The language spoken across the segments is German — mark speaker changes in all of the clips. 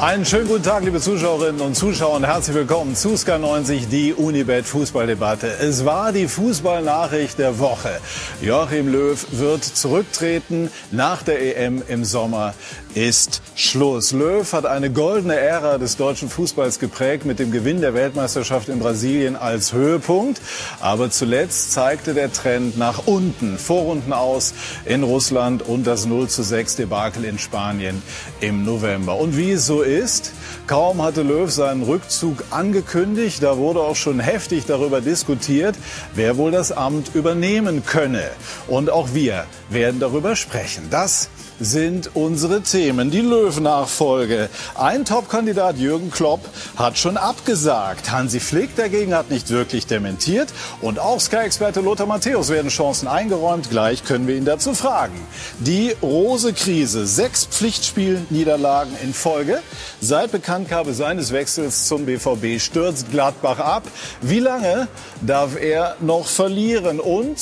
Speaker 1: Einen schönen guten Tag, liebe Zuschauerinnen und Zuschauer und herzlich willkommen zu Sky90, die Unibet Fußballdebatte. Es war die Fußballnachricht der Woche. Joachim Löw wird zurücktreten. Nach der EM im Sommer ist Schluss. Löw hat eine goldene Ära des deutschen Fußballs geprägt mit dem Gewinn der Weltmeisterschaft in Brasilien als Höhepunkt. Aber zuletzt zeigte der Trend nach unten. Vorrunden aus in Russland und das 0 zu 6 Debakel in Spanien im November. Und wie es so ist. Kaum hatte Löw seinen Rückzug angekündigt, da wurde auch schon heftig darüber diskutiert, wer wohl das Amt übernehmen könne. Und auch wir werden darüber sprechen. Das sind unsere Themen. Die Löw-Nachfolge. Ein Top-Kandidat Jürgen Klopp hat schon abgesagt. Hansi Flick dagegen hat nicht wirklich dementiert. Und auch Sky-Experte Lothar Matthäus werden Chancen eingeräumt. Gleich können wir ihn dazu fragen. Die Rose-Krise. Sechs Pflichtspielniederlagen in Folge. Seit Bekanntgabe seines Wechsels zum BVB stürzt Gladbach ab. Wie lange darf er noch verlieren? Und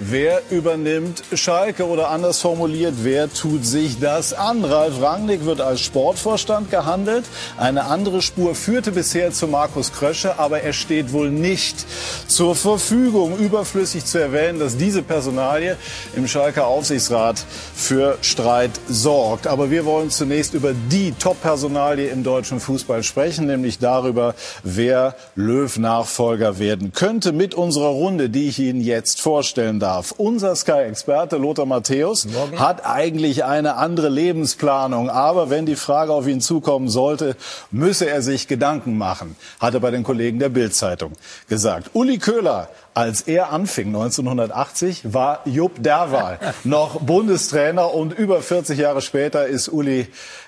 Speaker 1: Wer übernimmt Schalke oder anders formuliert, wer tut sich das an? Ralf Rangnick wird als Sportvorstand gehandelt. Eine andere Spur führte bisher zu Markus Krösche, aber er steht wohl nicht zur Verfügung. Überflüssig zu erwähnen, dass diese Personalie im Schalker Aufsichtsrat für Streit sorgt. Aber wir wollen zunächst über die Top-Personalie im deutschen Fußball sprechen, nämlich darüber, wer Löw-Nachfolger werden könnte mit unserer Runde, die ich Ihnen jetzt vorstellen darf. Unser Sky-Experte Lothar Matthäus hat eigentlich eine andere Lebensplanung. Aber wenn die Frage auf ihn zukommen sollte, müsse er sich Gedanken machen, hat er bei den Kollegen der Bild-Zeitung gesagt. Uli Köhler als er anfing 1980, war Jupp Derwal noch Bundestrainer und über 40 Jahre später ist Uli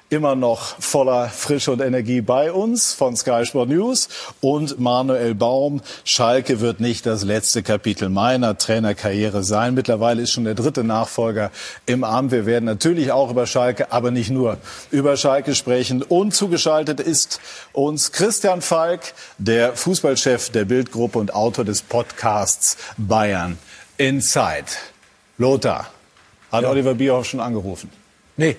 Speaker 1: immer noch voller Frische und Energie bei uns von Sky Sport News und Manuel Baum. Schalke wird nicht das letzte Kapitel meiner Trainerkarriere sein. Mittlerweile ist schon der dritte Nachfolger im Amt. Wir werden natürlich auch über Schalke, aber nicht nur über Schalke sprechen. Und zugeschaltet ist uns Christian Falk, der Fußballchef der Bildgruppe und Autor des Podcasts Bayern Inside. Lothar, hat ja. Oliver Bierhoff schon angerufen?
Speaker 2: Nee.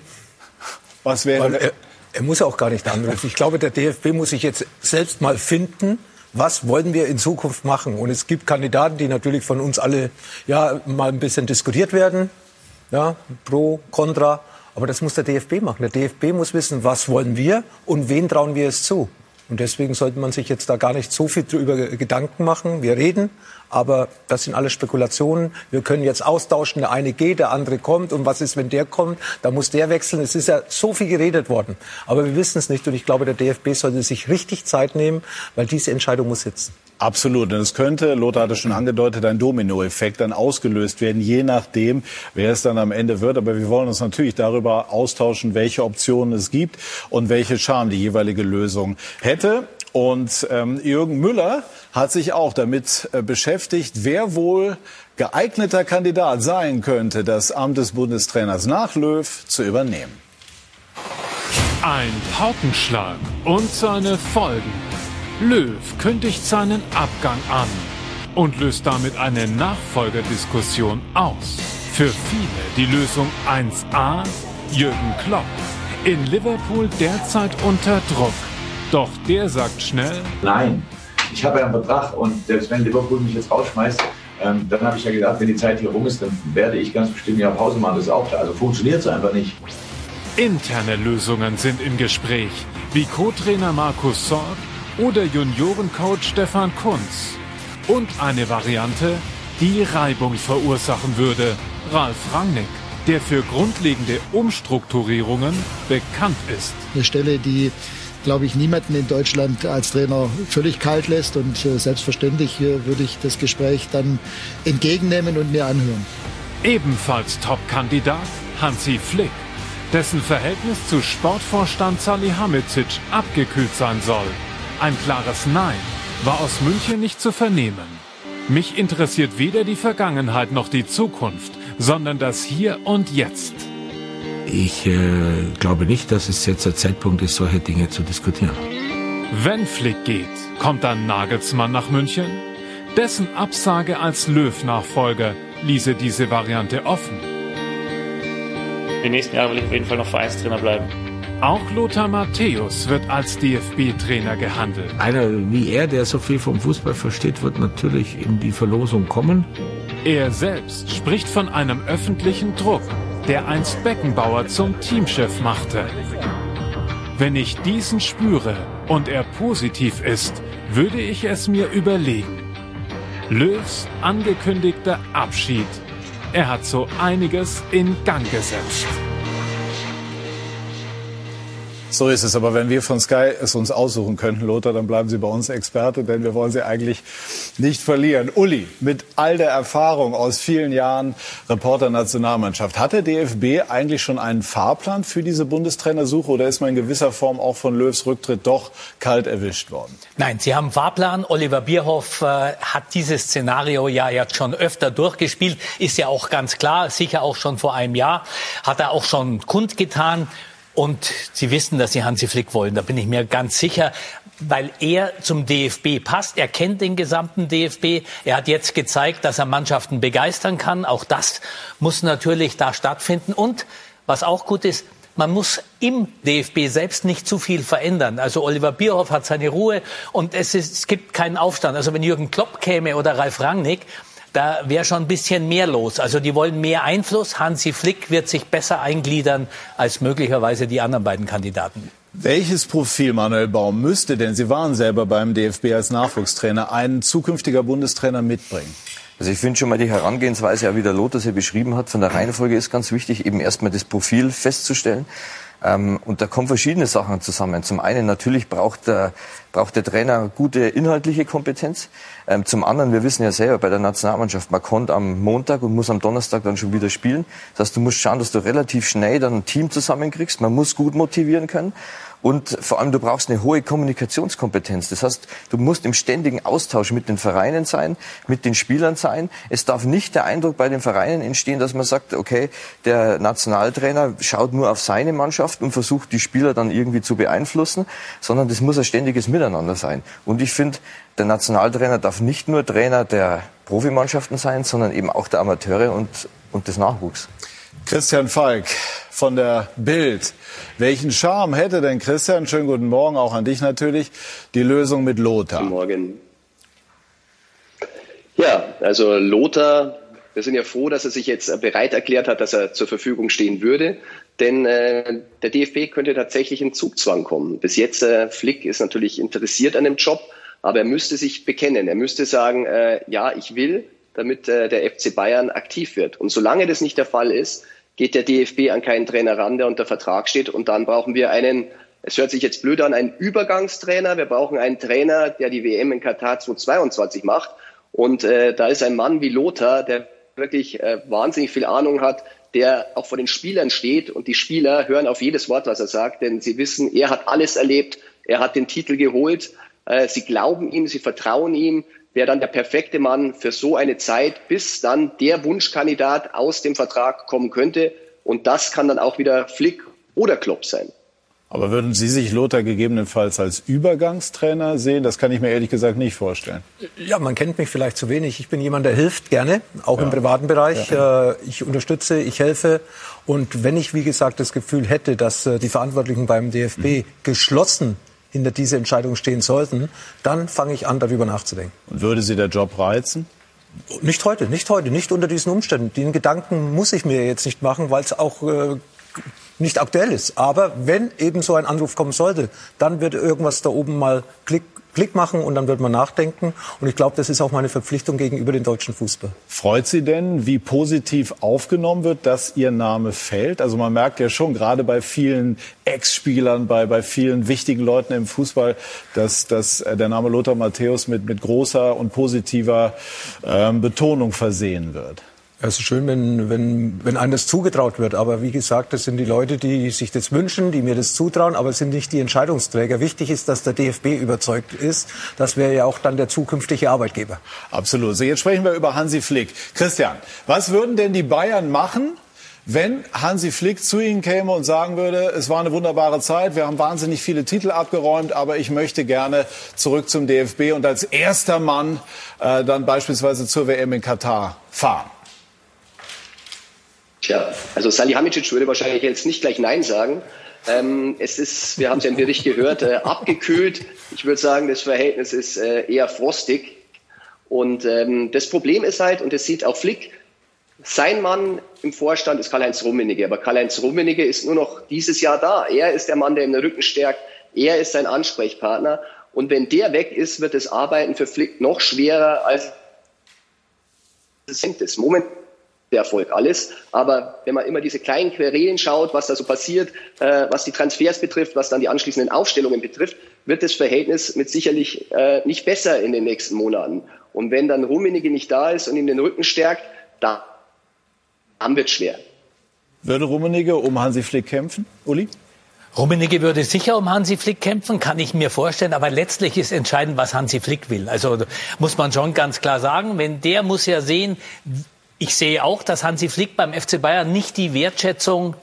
Speaker 1: Was wäre.
Speaker 2: Er, er, muss auch gar nicht anrufen. Ich glaube, der DFB muss sich jetzt selbst mal finden. Was wollen wir in Zukunft machen? Und es gibt Kandidaten, die natürlich von uns alle ja mal ein bisschen diskutiert werden. Ja, pro, contra. Aber das muss der DFB machen. Der DFB muss wissen, was wollen wir und wen trauen wir es zu. Und deswegen sollte man sich jetzt da gar nicht so viel drüber Gedanken machen. Wir reden, aber das sind alles Spekulationen. Wir können jetzt austauschen, der eine geht, der andere kommt. Und was ist, wenn der kommt? Da muss der wechseln. Es ist ja so viel geredet worden. Aber wir wissen es nicht. Und ich glaube, der DFB sollte sich richtig Zeit nehmen, weil diese Entscheidung muss sitzen.
Speaker 1: Absolut. Und es könnte, Lothar hatte schon angedeutet, ein Dominoeffekt dann ausgelöst werden, je nachdem, wer es dann am Ende wird. Aber wir wollen uns natürlich darüber austauschen, welche Optionen es gibt und welche Charme die jeweilige Lösung hätte. Und ähm, Jürgen Müller hat sich auch damit äh, beschäftigt, wer wohl geeigneter Kandidat sein könnte, das Amt des Bundestrainers nach Löw zu übernehmen.
Speaker 3: Ein Paukenschlag und seine Folgen. Löw kündigt seinen Abgang an und löst damit eine Nachfolgerdiskussion aus. Für viele die Lösung 1a, Jürgen Klopp. In Liverpool derzeit unter Druck. Doch der sagt schnell:
Speaker 4: Nein, ich habe ja einen Vertrag und selbst wenn Liverpool mich jetzt rausschmeißt, ähm, dann habe ich ja gedacht, wenn die Zeit hier rum ist, dann werde ich ganz bestimmt ja Pause machen. Das ist auch da. Also funktioniert es einfach nicht.
Speaker 3: Interne Lösungen sind im Gespräch, wie Co-Trainer Markus Sorg oder Juniorencoach Stefan Kunz. Und eine Variante, die Reibung verursachen würde, Ralf Rangnick, der für grundlegende Umstrukturierungen bekannt ist.
Speaker 5: Eine Stelle, die glaube ich, niemanden in Deutschland als Trainer völlig kalt lässt. Und äh, selbstverständlich äh, würde ich das Gespräch dann entgegennehmen und mir anhören.
Speaker 3: Ebenfalls Top-Kandidat Hansi Flick, dessen Verhältnis zu Sportvorstand Salihamidzic abgekühlt sein soll. Ein klares Nein war aus München nicht zu vernehmen. Mich interessiert weder die Vergangenheit noch die Zukunft, sondern das Hier und Jetzt.
Speaker 2: Ich äh, glaube nicht, dass es jetzt der Zeitpunkt ist, solche Dinge zu diskutieren.
Speaker 3: Wenn Flick geht, kommt dann Nagelsmann nach München? Dessen Absage als Löw-Nachfolger ließe diese Variante offen.
Speaker 6: Die nächsten Jahre will ich auf jeden Fall noch Vereinstrainer bleiben.
Speaker 3: Auch Lothar Matthäus wird als DFB-Trainer gehandelt.
Speaker 6: Einer wie er, der so viel vom Fußball versteht, wird natürlich in die Verlosung kommen.
Speaker 3: Er selbst spricht von einem öffentlichen Druck, der einst Beckenbauer zum Teamchef machte. Wenn ich diesen spüre und er positiv ist, würde ich es mir überlegen. Löws angekündigter Abschied. Er hat so einiges in Gang gesetzt.
Speaker 1: So ist es. Aber wenn wir von Sky es uns aussuchen könnten, Lothar, dann bleiben Sie bei uns Experte, denn wir wollen Sie eigentlich nicht verlieren. Uli, mit all der Erfahrung aus vielen Jahren Reporter Nationalmannschaft, hat der DFB eigentlich schon einen Fahrplan für diese Bundestrainersuche oder ist man in gewisser Form auch von Löws Rücktritt doch kalt erwischt worden?
Speaker 7: Nein, Sie haben einen Fahrplan. Oliver Bierhoff äh, hat dieses Szenario ja jetzt schon öfter durchgespielt. Ist ja auch ganz klar, sicher auch schon vor einem Jahr, hat er auch schon kundgetan. Und Sie wissen, dass Sie Hansi Flick wollen. Da bin ich mir ganz sicher, weil er zum DFB passt. Er kennt den gesamten DFB. Er hat jetzt gezeigt, dass er Mannschaften begeistern kann. Auch das muss natürlich da stattfinden. Und was auch gut ist, man muss im DFB selbst nicht zu viel verändern. Also Oliver Bierhoff hat seine Ruhe und es, ist, es gibt keinen Aufstand. Also wenn Jürgen Klopp käme oder Ralf Rangnick, da wäre schon ein bisschen mehr los. Also die wollen mehr Einfluss. Hansi Flick wird sich besser eingliedern als möglicherweise die anderen beiden Kandidaten.
Speaker 1: Welches Profil, Manuel Baum, müsste denn, Sie waren selber beim DFB als Nachwuchstrainer, ein zukünftiger Bundestrainer mitbringen?
Speaker 8: Also ich finde schon mal die Herangehensweise, wie der Lothar sie beschrieben hat, von der Reihenfolge ist ganz wichtig, eben erstmal das Profil festzustellen. Ähm, und da kommen verschiedene Sachen zusammen. Zum einen natürlich braucht der, braucht der Trainer gute inhaltliche Kompetenz. Ähm, zum anderen, wir wissen ja selber bei der Nationalmannschaft, man kommt am Montag und muss am Donnerstag dann schon wieder spielen. Das heißt, du musst schauen, dass du relativ schnell dann ein Team zusammenkriegst. Man muss gut motivieren können. Und vor allem, du brauchst eine hohe Kommunikationskompetenz. Das heißt, du musst im ständigen Austausch mit den Vereinen sein, mit den Spielern sein. Es darf nicht der Eindruck bei den Vereinen entstehen, dass man sagt, okay, der Nationaltrainer schaut nur auf seine Mannschaft und versucht, die Spieler dann irgendwie zu beeinflussen, sondern das muss ein ständiges Miteinander sein. Und ich finde, der Nationaltrainer darf nicht nur Trainer der Profimannschaften sein, sondern eben auch der Amateure und, und des Nachwuchs.
Speaker 1: Christian Falk von der Bild. Welchen Charme hätte denn Christian, schönen guten Morgen auch an dich natürlich, die Lösung mit Lothar?
Speaker 9: Guten Morgen. Ja, also Lothar, wir sind ja froh, dass er sich jetzt bereit erklärt hat, dass er zur Verfügung stehen würde. Denn äh, der DFB könnte tatsächlich in Zugzwang kommen. Bis jetzt, äh, Flick ist natürlich interessiert an dem Job, aber er müsste sich bekennen. Er müsste sagen, äh, ja, ich will, damit äh, der FC Bayern aktiv wird. Und solange das nicht der Fall ist, geht der DFB an keinen Trainer ran, der unter Vertrag steht. Und dann brauchen wir einen, es hört sich jetzt blöd an, einen Übergangstrainer. Wir brauchen einen Trainer, der die WM in Katar 2022 macht. Und äh, da ist ein Mann wie Lothar, der wirklich äh, wahnsinnig viel Ahnung hat, der auch vor den Spielern steht. Und die Spieler hören auf jedes Wort, was er sagt, denn sie wissen, er hat alles erlebt. Er hat den Titel geholt. Äh, sie glauben ihm, sie vertrauen ihm wäre dann der perfekte Mann für so eine Zeit, bis dann der Wunschkandidat aus dem Vertrag kommen könnte. Und das kann dann auch wieder Flick oder Klopp sein.
Speaker 1: Aber würden Sie sich Lothar gegebenenfalls als Übergangstrainer sehen? Das kann ich mir ehrlich gesagt nicht vorstellen.
Speaker 2: Ja, man kennt mich vielleicht zu wenig. Ich bin jemand, der hilft gerne, auch ja. im privaten Bereich. Ja. Äh, ich unterstütze, ich helfe. Und wenn ich, wie gesagt, das Gefühl hätte, dass äh, die Verantwortlichen beim DFB mhm. geschlossen hinter dieser Entscheidung stehen sollten, dann fange ich an, darüber nachzudenken.
Speaker 1: Und würde Sie der Job reizen?
Speaker 2: Nicht heute, nicht heute, nicht unter diesen Umständen. Den Gedanken muss ich mir jetzt nicht machen, weil es auch äh, nicht aktuell ist. Aber wenn eben so ein Anruf kommen sollte, dann wird irgendwas da oben mal Klick Klick machen und dann wird man nachdenken. Und ich glaube, das ist auch meine Verpflichtung gegenüber dem deutschen Fußball.
Speaker 1: Freut Sie denn, wie positiv aufgenommen wird, dass Ihr Name fällt? Also man merkt ja schon, gerade bei vielen Ex-Spielern, bei, bei vielen wichtigen Leuten im Fußball, dass, dass äh, der Name Lothar Matthäus mit, mit großer und positiver ähm, Betonung versehen wird.
Speaker 2: Es ist schön, wenn, wenn, wenn einem das zugetraut wird. Aber wie gesagt, das sind die Leute, die sich das wünschen, die mir das zutrauen, aber es sind nicht die Entscheidungsträger. Wichtig ist, dass der DFB überzeugt ist. Das wäre ja auch dann der zukünftige Arbeitgeber.
Speaker 1: Absolut. So, jetzt sprechen wir über Hansi Flick. Christian, was würden denn die Bayern machen, wenn Hansi Flick zu Ihnen käme und sagen würde, es war eine wunderbare Zeit, wir haben wahnsinnig viele Titel abgeräumt, aber ich möchte gerne zurück zum DFB und als erster Mann äh, dann beispielsweise zur WM in Katar fahren?
Speaker 9: Tja, also Salihamidzic würde wahrscheinlich jetzt nicht gleich Nein sagen. Ähm, es ist, wir haben es ja im Bericht gehört, äh, abgekühlt. Ich würde sagen, das Verhältnis ist äh, eher frostig. Und ähm, das Problem ist halt, und das sieht auch Flick, sein Mann im Vorstand ist Karl-Heinz Rummenigge, aber Karl-Heinz Rummenigge ist nur noch dieses Jahr da. Er ist der Mann, der ihm den Rücken stärkt. Er ist sein Ansprechpartner. Und wenn der weg ist, wird das Arbeiten für Flick noch schwerer als es ist. Moment der Erfolg alles. Aber wenn man immer diese kleinen Querelen schaut, was da so passiert, äh, was die Transfers betrifft, was dann die anschließenden Aufstellungen betrifft, wird das Verhältnis mit sicherlich äh, nicht besser in den nächsten Monaten. Und wenn dann Rummenigge nicht da ist und ihm den Rücken stärkt, da dann wird schwer.
Speaker 1: Würde Rummenigge um Hansi Flick kämpfen, Uli?
Speaker 7: Rummenigge würde sicher um Hansi Flick kämpfen, kann ich mir vorstellen. Aber letztlich ist entscheidend, was Hansi Flick will. Also muss man schon ganz klar sagen, wenn der muss ja sehen, ich sehe auch, dass Hansi Flick beim FC Bayern nicht die Wertschätzung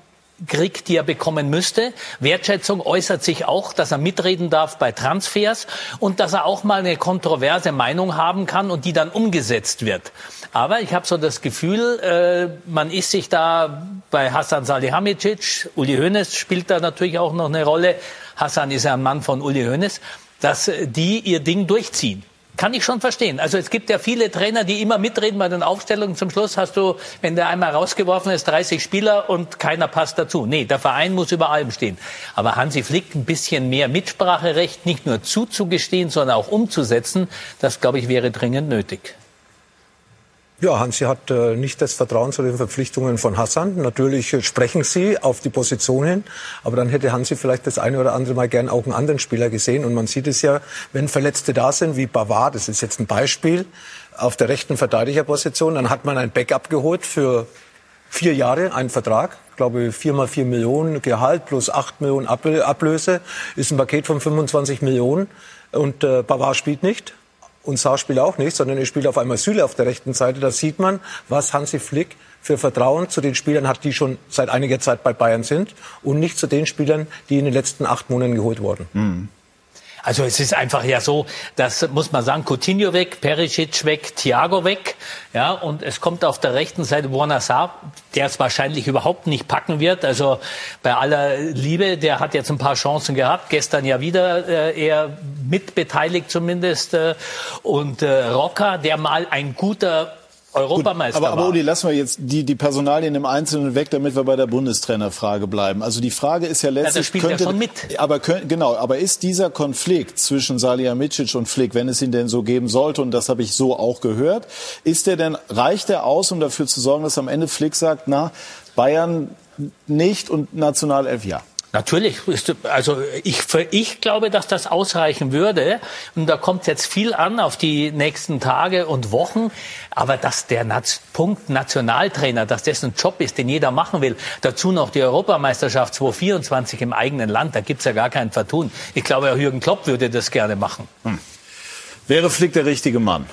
Speaker 7: kriegt, die er bekommen müsste. Wertschätzung äußert sich auch, dass er mitreden darf bei Transfers und dass er auch mal eine kontroverse Meinung haben kann und die dann umgesetzt wird. Aber ich habe so das Gefühl, äh, man ist sich da bei Hassan Salihamidzic, Uli Hoeneß spielt da natürlich auch noch eine Rolle. Hassan ist ja ein Mann von Uli Hoeneß, dass die ihr Ding durchziehen. Kann ich schon verstehen. Also es gibt ja viele Trainer, die immer mitreden bei den Aufstellungen. Zum Schluss hast du, wenn der einmal rausgeworfen ist, 30 Spieler und keiner passt dazu. Nee, der Verein muss über allem stehen. Aber Hansi Flick ein bisschen mehr Mitspracherecht nicht nur zuzugestehen, sondern auch umzusetzen, das, glaube ich, wäre dringend nötig.
Speaker 2: Ja, Hansi hat äh, nicht das Vertrauen zu den Verpflichtungen von Hassan. Natürlich äh, sprechen sie auf die Position hin, aber dann hätte Hansi vielleicht das eine oder andere Mal gern auch einen anderen Spieler gesehen. Und man sieht es ja, wenn Verletzte da sind, wie Bavard, das ist jetzt ein Beispiel, auf der rechten Verteidigerposition, dann hat man ein Backup geholt für vier Jahre, einen Vertrag, ich glaube vier mal vier Millionen Gehalt plus acht Millionen Ablöse, ist ein Paket von 25 Millionen und äh, Bavard spielt nicht und Saar spielt auch nicht, sondern er spielt auf einmal Süle auf der rechten Seite. Da sieht man, was Hansi Flick für Vertrauen zu den Spielern hat, die schon seit einiger Zeit bei Bayern sind und nicht zu den Spielern, die in den letzten acht Monaten geholt wurden. Mhm.
Speaker 7: Also es ist einfach ja so, das muss man sagen, Coutinho weg, Perisic weg, Thiago weg, ja, und es kommt auf der rechten Seite Saar, der es wahrscheinlich überhaupt nicht packen wird. Also bei aller Liebe, der hat jetzt ein paar Chancen gehabt, gestern ja wieder äh, eher mitbeteiligt zumindest. Äh, und äh, Rocker, der mal ein guter Europameister
Speaker 1: Gut, aber,
Speaker 7: aber
Speaker 1: Uli, lassen wir jetzt die, die Personalien im Einzelnen weg, damit wir bei der Bundestrainerfrage bleiben. Also die Frage ist ja letztlich, ja,
Speaker 7: könnte, ja schon mit.
Speaker 1: aber genau, aber ist dieser Konflikt zwischen Salihamidzic und Flick, wenn es ihn denn so geben sollte, und das habe ich so auch gehört, ist der denn reicht der aus, um dafür zu sorgen, dass am Ende Flick sagt, na Bayern nicht und Nationalelf ja?
Speaker 7: Natürlich, also ich, ich glaube, dass das ausreichen würde. Und da kommt jetzt viel an auf die nächsten Tage und Wochen. Aber dass der Punkt Nationaltrainer, dass das ein Job ist, den jeder machen will, dazu noch die Europameisterschaft 2024 im eigenen Land, da gibt's ja gar kein Vertun. Ich glaube, auch Jürgen Klopp würde das gerne machen. Hm.
Speaker 1: Wäre Flick der richtige Mann?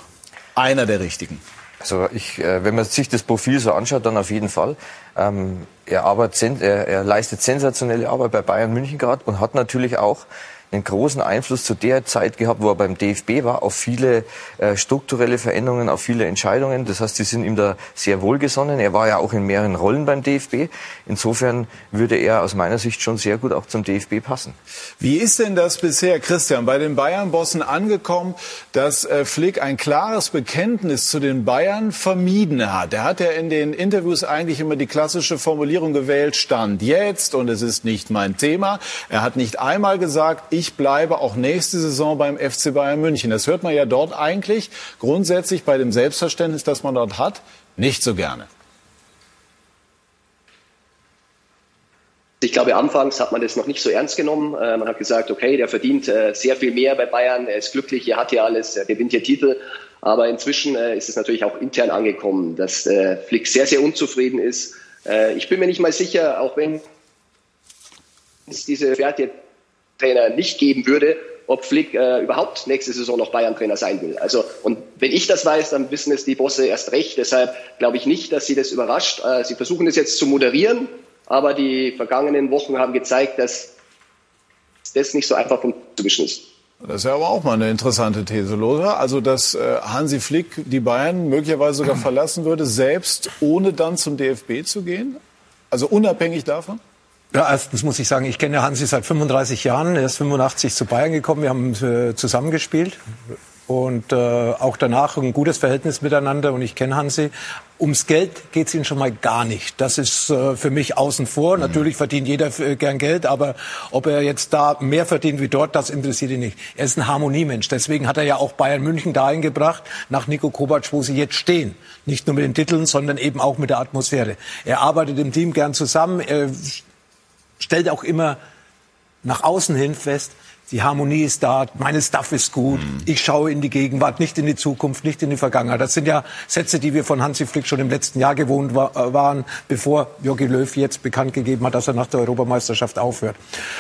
Speaker 1: Einer der richtigen?
Speaker 8: Also ich, äh, wenn man sich das Profil so anschaut, dann auf jeden Fall. Ähm, er, arbeitet, er, er leistet sensationelle Arbeit bei Bayern München gerade und hat natürlich auch einen großen Einfluss zu der Zeit gehabt, wo er beim DFB war, auf viele äh, strukturelle Veränderungen, auf viele Entscheidungen. Das heißt, sie sind ihm da sehr wohlgesonnen. Er war ja auch in mehreren Rollen beim DFB. Insofern würde er aus meiner Sicht schon sehr gut auch zum DFB passen.
Speaker 1: Wie ist denn das bisher, Christian, bei den Bayern-Bossen angekommen, dass äh, Flick ein klares Bekenntnis zu den Bayern vermieden hat? Er hat ja in den Interviews eigentlich immer die klassische Formulierung gewählt, Stand jetzt und es ist nicht mein Thema. Er hat nicht einmal gesagt, ich ich bleibe auch nächste Saison beim FC Bayern München. Das hört man ja dort eigentlich grundsätzlich bei dem Selbstverständnis, das man dort hat, nicht so gerne.
Speaker 9: Ich glaube, anfangs hat man das noch nicht so ernst genommen. Äh, man hat gesagt, okay, der verdient äh, sehr viel mehr bei Bayern, er ist glücklich, er hat hier alles, er gewinnt hier Titel. Aber inzwischen äh, ist es natürlich auch intern angekommen, dass Flick sehr, sehr unzufrieden ist. ich bin mir nicht mal sicher, auch wenn es diese Werte Trainer nicht geben würde, ob Flick äh, überhaupt nächste Saison noch Bayern-Trainer sein will. Also, und wenn ich das weiß, dann wissen es die Bosse erst recht. Deshalb glaube ich nicht, dass sie das überrascht. Äh, sie versuchen es jetzt zu moderieren, aber die vergangenen Wochen haben gezeigt, dass das nicht so einfach vom zu wischen ist.
Speaker 1: Das ist ja aber auch mal eine interessante These, Lothar. Also, dass äh, Hansi Flick die Bayern möglicherweise sogar verlassen würde, selbst ohne dann zum DFB zu gehen? Also unabhängig davon?
Speaker 2: Ja, erstens muss ich sagen, ich kenne Hansi seit 35 Jahren. Er ist 85 zu Bayern gekommen. Wir haben äh, zusammengespielt und äh, auch danach ein gutes Verhältnis miteinander. Und ich kenne Hansi. Ums Geld geht es ihm schon mal gar nicht. Das ist äh, für mich außen vor. Mhm. Natürlich verdient jeder äh, gern Geld, aber ob er jetzt da mehr verdient wie dort, das interessiert ihn nicht. Er ist ein Harmoniemensch. Deswegen hat er ja auch Bayern München dahin gebracht, nach Nico Kovac, wo sie jetzt stehen. Nicht nur mit den Titeln, sondern eben auch mit der Atmosphäre. Er arbeitet im Team gern zusammen. Er stellt auch immer nach außen hin fest, die Harmonie ist da, meine Stuff ist gut, mhm. ich schaue in die Gegenwart, nicht in die Zukunft, nicht in die Vergangenheit. Das sind ja Sätze, die wir von Hansi Flick schon im letzten Jahr gewohnt war, äh, waren, bevor Jogi Löw jetzt bekannt gegeben hat, dass er nach der Europameisterschaft aufhört.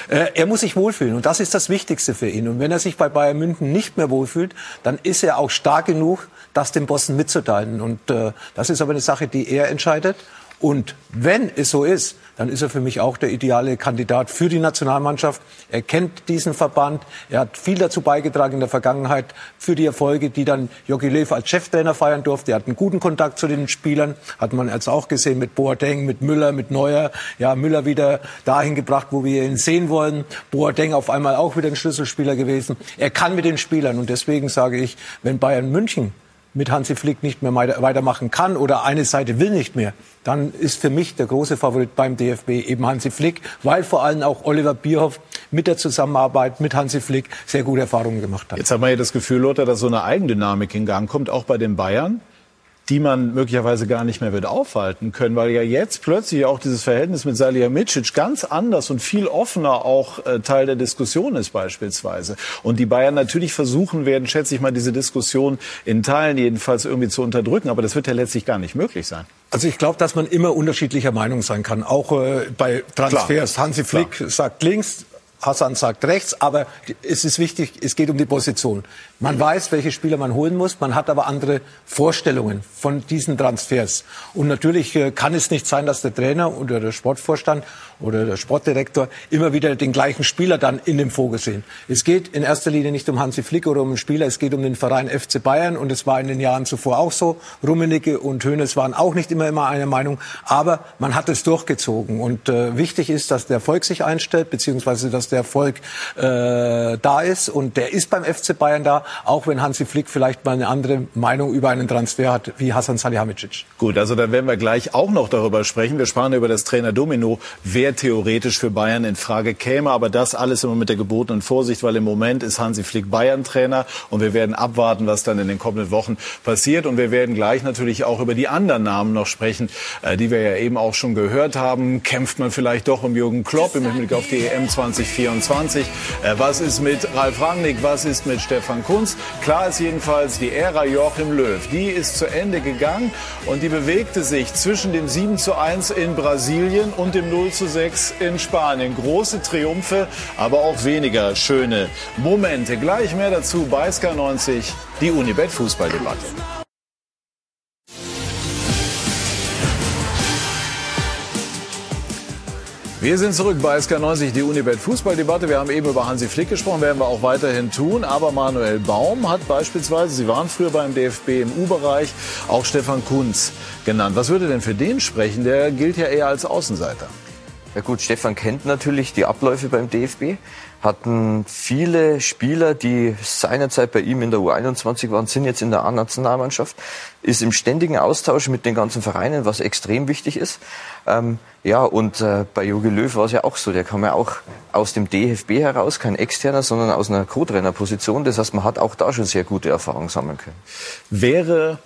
Speaker 2: Äh, er muss sich wohlfühlen und das ist das Wichtigste für ihn. Und wenn er sich bei Bayern München nicht mehr wohlfühlt, dann ist er auch stark genug, das dem Bossen mitzuteilen. Und äh, das ist aber eine Sache, die er entscheidet. Und wenn es so ist, dann ist er für mich auch der ideale Kandidat für die Nationalmannschaft. Er kennt diesen Verband. Er hat viel dazu beigetragen in der Vergangenheit für die Erfolge, die dann Jogi Löw als Cheftrainer feiern durfte. Er hat einen guten Kontakt zu den Spielern. Hat man jetzt auch gesehen mit Boateng, mit Müller, mit Neuer. Ja, Müller wieder dahin gebracht, wo wir ihn sehen wollen. Boateng auf einmal auch wieder ein Schlüsselspieler gewesen. Er kann mit den Spielern. Und deswegen sage ich, wenn Bayern München mit Hansi Flick nicht mehr weitermachen kann oder eine Seite will nicht mehr, dann ist für mich der große Favorit beim DFB eben Hansi Flick, weil vor allem auch Oliver Bierhoff mit der Zusammenarbeit mit Hansi Flick sehr gute Erfahrungen gemacht hat.
Speaker 1: Jetzt haben wir ja das Gefühl, Lothar, dass so eine Eigendynamik in Gang kommt, auch bei den Bayern die man möglicherweise gar nicht mehr wird aufhalten können, weil ja jetzt plötzlich auch dieses Verhältnis mit Salihamidzic ganz anders und viel offener auch äh, Teil der Diskussion ist beispielsweise. Und die Bayern natürlich versuchen werden, schätze ich mal, diese Diskussion in Teilen jedenfalls irgendwie zu unterdrücken. Aber das wird ja letztlich gar nicht möglich sein.
Speaker 2: Also ich glaube, dass man immer unterschiedlicher Meinung sein kann, auch äh, bei Transfers. Klar. Hansi Flick Klar. sagt links, Hassan sagt rechts, aber es ist wichtig, es geht um die Position. Man weiß, welche Spieler man holen muss, man hat aber andere Vorstellungen von diesen Transfers. Und natürlich äh, kann es nicht sein, dass der Trainer oder der Sportvorstand oder der Sportdirektor immer wieder den gleichen Spieler dann in dem Fokus sehen. Es geht in erster Linie nicht um Hansi Flick oder um einen Spieler, es geht um den Verein FC Bayern und es war in den Jahren zuvor auch so. Rummenigge und Hoeneß waren auch nicht immer immer einer Meinung, aber man hat es durchgezogen und äh, wichtig ist, dass der Erfolg sich einstellt, beziehungsweise dass der Erfolg äh, da ist und der ist beim FC Bayern da auch wenn Hansi Flick vielleicht mal eine andere Meinung über einen Transfer hat wie Hasan Salihamidzic.
Speaker 1: Gut, also dann werden wir gleich auch noch darüber sprechen. Wir sprachen über das Trainer Domino, wer theoretisch für Bayern in Frage käme, aber das alles immer mit der gebotenen Vorsicht, weil im Moment ist Hansi Flick Bayern-Trainer und wir werden abwarten, was dann in den kommenden Wochen passiert und wir werden gleich natürlich auch über die anderen Namen noch sprechen, äh, die wir ja eben auch schon gehört haben. Kämpft man vielleicht doch um Jürgen Klopp im Hinblick auf die EM 2024? Äh, was ist mit Ralf Rangnick? Was ist mit Stefan Kunz? Klar ist jedenfalls, die Ära Joachim Löw, die ist zu Ende gegangen und die bewegte sich zwischen dem 7 zu 1 in Brasilien und dem 0 zu 6 in Spanien. Große Triumphe, aber auch weniger schöne Momente. Gleich mehr dazu bei SK90, die Unibet Fußballdebatte. Wir sind zurück bei SK90, die Unibet Fußballdebatte. Wir haben eben über Hansi Flick gesprochen, werden wir auch weiterhin tun. Aber Manuel Baum hat beispielsweise, Sie waren früher beim DFB im U-Bereich, auch Stefan Kunz genannt. Was würde denn für den sprechen? Der gilt ja eher als Außenseiter.
Speaker 8: Ja gut, Stefan kennt natürlich die Abläufe beim DFB hatten viele Spieler, die seinerzeit bei ihm in der U21 waren, sind jetzt in der A-Nationalmannschaft, ist im ständigen Austausch mit den ganzen Vereinen, was extrem wichtig ist. Ähm, ja, und äh, bei Jogi Löw war es ja auch so, der kam ja auch aus dem DFB heraus, kein externer, sondern aus einer Co-Trainer-Position. Das heißt, man hat auch da schon sehr gute Erfahrungen sammeln können.
Speaker 1: Wäre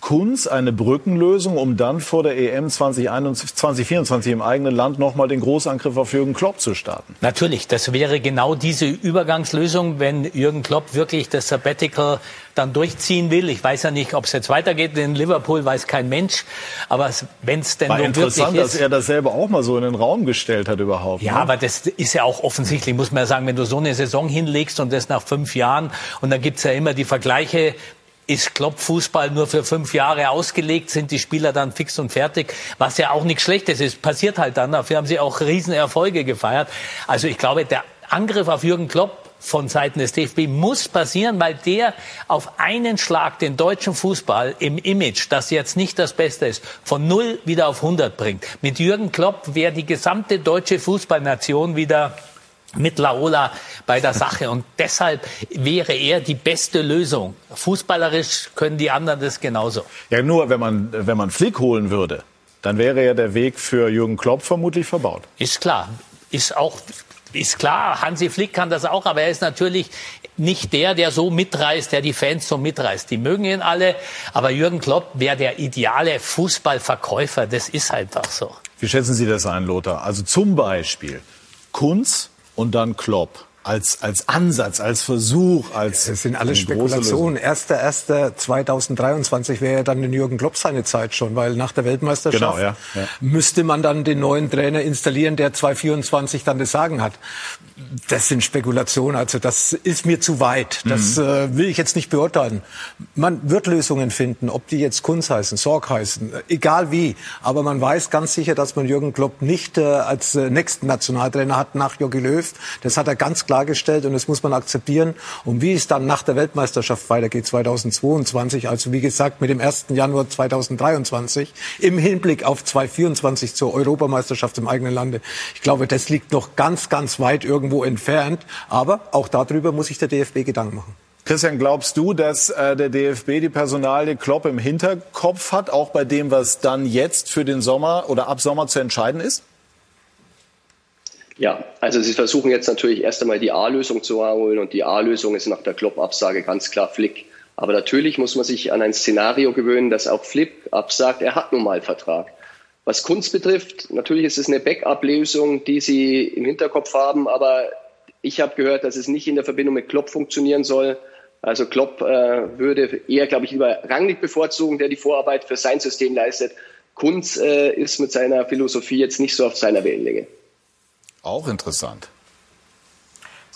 Speaker 1: Kunz eine Brückenlösung, um dann vor der EM 2024 im eigenen Land nochmal den Großangriff auf Jürgen Klopp zu starten?
Speaker 7: Natürlich, das wäre genau diese Übergangslösung, wenn Jürgen Klopp wirklich das Sabbatical dann durchziehen will. Ich weiß ja nicht, ob es jetzt weitergeht. In Liverpool weiß kein Mensch. Aber wenn es denn
Speaker 1: War
Speaker 7: nun
Speaker 1: interessant,
Speaker 7: wirklich ist,
Speaker 1: dass er das selber auch mal so in den Raum gestellt hat überhaupt.
Speaker 7: Ja,
Speaker 1: ne?
Speaker 7: aber das ist ja auch offensichtlich, muss man ja sagen, wenn du so eine Saison hinlegst und das nach fünf Jahren und dann gibt's ja immer die Vergleiche ist Klopp-Fußball nur für fünf Jahre ausgelegt, sind die Spieler dann fix und fertig, was ja auch nichts Schlechtes ist. Passiert halt dann. Dafür haben sie auch Riesenerfolge gefeiert. Also ich glaube, der Angriff auf Jürgen Klopp von Seiten des DFB muss passieren, weil der auf einen Schlag den deutschen Fußball im Image, das jetzt nicht das Beste ist, von null wieder auf 100 bringt. Mit Jürgen Klopp wäre die gesamte deutsche Fußballnation wieder mit Laola bei der Sache. Und deshalb wäre er die beste Lösung. Fußballerisch können die anderen das genauso.
Speaker 1: Ja, nur wenn man, wenn man Flick holen würde, dann wäre ja der Weg für Jürgen Klopp vermutlich verbaut.
Speaker 7: Ist klar. Ist auch ist klar, Hansi Flick kann das auch, aber er ist natürlich nicht der, der so mitreißt, der die Fans so mitreißt. Die mögen ihn alle, aber Jürgen Klopp wäre der ideale Fußballverkäufer. Das ist einfach so.
Speaker 1: Wie schätzen Sie das ein, Lothar? Also zum Beispiel Kunz und dann Klopp als, als Ansatz, als Versuch, als.
Speaker 2: Das sind alles Spekulationen. 1.1.2023 wäre ja dann den Jürgen Klopp seine Zeit schon, weil nach der Weltmeisterschaft
Speaker 1: genau, ja, ja.
Speaker 2: müsste man dann den neuen Trainer installieren, der 2024 dann das Sagen hat. Das sind Spekulationen, also das ist mir zu weit. Das mhm. äh, will ich jetzt nicht beurteilen. Man wird Lösungen finden, ob die jetzt Kunz heißen, Sorg heißen, egal wie. Aber man weiß ganz sicher, dass man Jürgen Klopp nicht äh, als äh, nächsten Nationaltrainer hat nach Jogi Löw. Das hat er ganz klar klargestellt und das muss man akzeptieren. Und wie es dann nach der Weltmeisterschaft weitergeht 2022, also wie gesagt mit dem 1. Januar 2023 im Hinblick auf 2024 zur Europameisterschaft im eigenen Lande, ich glaube, das liegt noch ganz, ganz weit irgendwo entfernt. Aber auch darüber muss sich der DFB Gedanken machen.
Speaker 1: Christian, glaubst du, dass äh, der DFB die Personalie Klopp im Hinterkopf hat, auch bei dem, was dann jetzt für den Sommer oder ab Sommer zu entscheiden ist?
Speaker 9: Ja, also Sie versuchen jetzt natürlich erst einmal die A-Lösung zu holen und die A-Lösung ist nach der Klopp-Absage ganz klar Flick. Aber natürlich muss man sich an ein Szenario gewöhnen, dass auch Flick absagt, er hat nun mal Vertrag. Was Kunst betrifft, natürlich ist es eine Backup-Lösung, die Sie im Hinterkopf haben, aber ich habe gehört, dass es nicht in der Verbindung mit Klopp funktionieren soll. Also Klopp äh, würde eher, glaube ich, lieber Rangnick bevorzugen, der die Vorarbeit für sein System leistet. Kunz äh, ist mit seiner Philosophie jetzt nicht so auf seiner Wellenlänge.
Speaker 1: Auch interessant.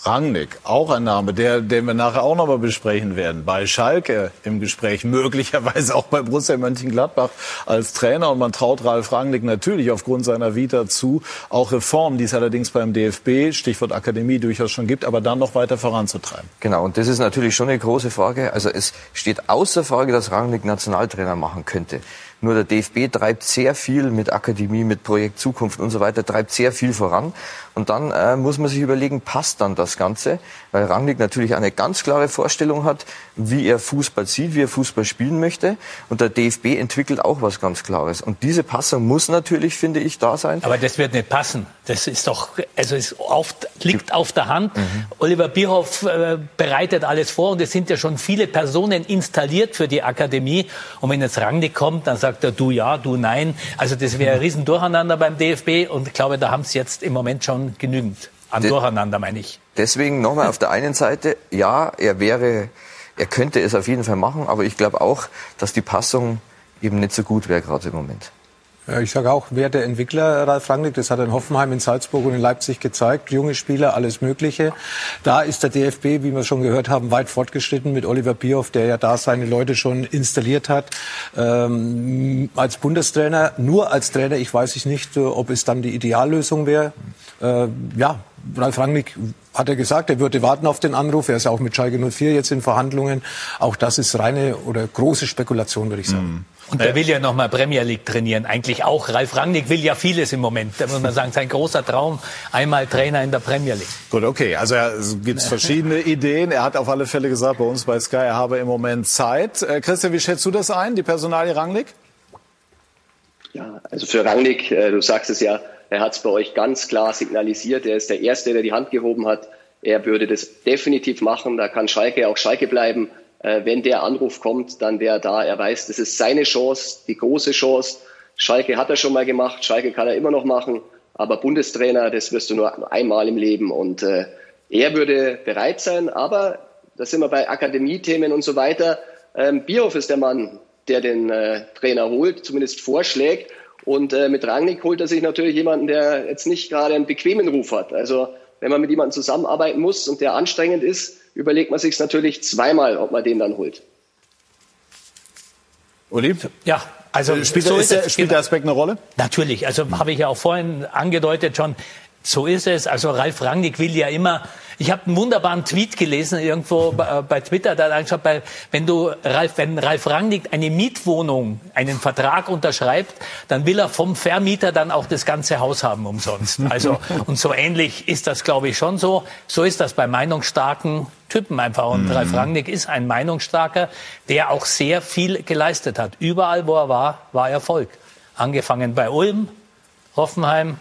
Speaker 1: Rangnick, auch ein Name, der, den wir nachher auch noch mal besprechen werden. Bei Schalke im Gespräch, möglicherweise auch bei Borussia Mönchengladbach als Trainer. Und man traut Ralf Rangnick natürlich aufgrund seiner Vita zu, auch Reformen, die es allerdings beim DFB, Stichwort Akademie, durchaus schon gibt, aber dann noch weiter voranzutreiben.
Speaker 8: Genau, und das ist natürlich schon eine große Frage. Also es steht außer Frage, dass Rangnick Nationaltrainer machen könnte. Nur der DFB treibt sehr viel mit Akademie, mit Projekt Zukunft und so weiter, treibt sehr viel voran. Und dann äh, muss man sich überlegen, passt dann das Ganze? Weil Rangnick natürlich eine ganz klare Vorstellung hat, wie er Fußball sieht, wie er Fußball spielen möchte. Und der DFB entwickelt auch was ganz Klares. Und diese Passung muss natürlich, finde ich, da sein.
Speaker 7: Aber das wird nicht passen. Das ist doch, also es liegt auf der Hand. Mhm. Oliver Bierhoff äh, bereitet alles vor und es sind ja schon viele Personen installiert für die Akademie. Und wenn jetzt Rangnick kommt, dann sagt er du ja, du nein. Also das wäre ein Riesendurcheinander beim DFB und ich glaube, da haben sie jetzt im Moment schon genügend an De Durcheinander, meine ich.
Speaker 8: Deswegen nochmal auf der einen Seite, ja, er wäre, er könnte es auf jeden Fall machen, aber ich glaube auch, dass die Passung eben nicht so gut wäre gerade im Moment.
Speaker 2: Ich sage auch, wer der Entwickler Ralf Rangnick, das hat er in Hoffenheim, in Salzburg und in Leipzig gezeigt. Junge Spieler, alles Mögliche. Da ist der DFB, wie wir schon gehört haben, weit fortgeschritten mit Oliver Bierhoff, der ja da seine Leute schon installiert hat. Ähm, als Bundestrainer, nur als Trainer, ich weiß ich nicht, ob es dann die Ideallösung wäre. Äh, ja, Ralf Rangnick hat er gesagt, er würde warten auf den Anruf. Er ist ja auch mit Schalke 04 jetzt in Verhandlungen. Auch das ist reine oder große Spekulation, würde ich sagen. Mhm.
Speaker 7: Und der will ja noch mal Premier League trainieren. Eigentlich auch. Ralf Rangnick will ja vieles im Moment. Da muss man sagen, sein großer Traum, einmal Trainer in der Premier League.
Speaker 1: Gut, okay. Also es gibt verschiedene Ideen. Er hat auf alle Fälle gesagt, bei uns bei Sky, er habe im Moment Zeit. Äh, Christian, wie schätzt du das ein, die Personalie Rangnick?
Speaker 9: Ja, also für Rangnick, äh, du sagst es ja, er hat es bei euch ganz klar signalisiert. Er ist der Erste, der die Hand gehoben hat. Er würde das definitiv machen. Da kann Schalke auch Schalke bleiben. Äh, wenn der Anruf kommt, dann wäre er da. Er weiß, das ist seine Chance, die große Chance. Schalke hat er schon mal gemacht. Schalke kann er immer noch machen. Aber Bundestrainer, das wirst du nur einmal im Leben. Und äh, er würde bereit sein. Aber da sind wir bei Akademiethemen und so weiter. Ähm, Bierhoff ist der Mann, der den äh, Trainer holt, zumindest vorschlägt. Und äh, mit Rangnick holt er sich natürlich jemanden, der jetzt nicht gerade einen bequemen Ruf hat. Also wenn man mit jemandem zusammenarbeiten muss und der anstrengend ist, überlegt man sich natürlich zweimal, ob man den dann holt.
Speaker 1: Uli?
Speaker 7: Ja, also
Speaker 1: spielt, so ist, ist, spielt der Aspekt eine Rolle?
Speaker 7: Natürlich. Also habe ich ja auch vorhin angedeutet schon So ist es. Also Ralf Rangnick will ja immer ich habe einen wunderbaren Tweet gelesen irgendwo bei, äh, bei Twitter, da angeschaut, bei, wenn du Ralf, wenn Ralf Rangnick eine Mietwohnung, einen Vertrag unterschreibt, dann will er vom Vermieter dann auch das ganze Haus haben umsonst. Also und so ähnlich ist das, glaube ich, schon so. So ist das bei meinungsstarken Typen einfach. Und mhm. Ralf Rangnick ist ein Meinungsstarker, der auch sehr viel geleistet hat. Überall, wo er war, war Erfolg. Angefangen bei Ulm, Hoffenheim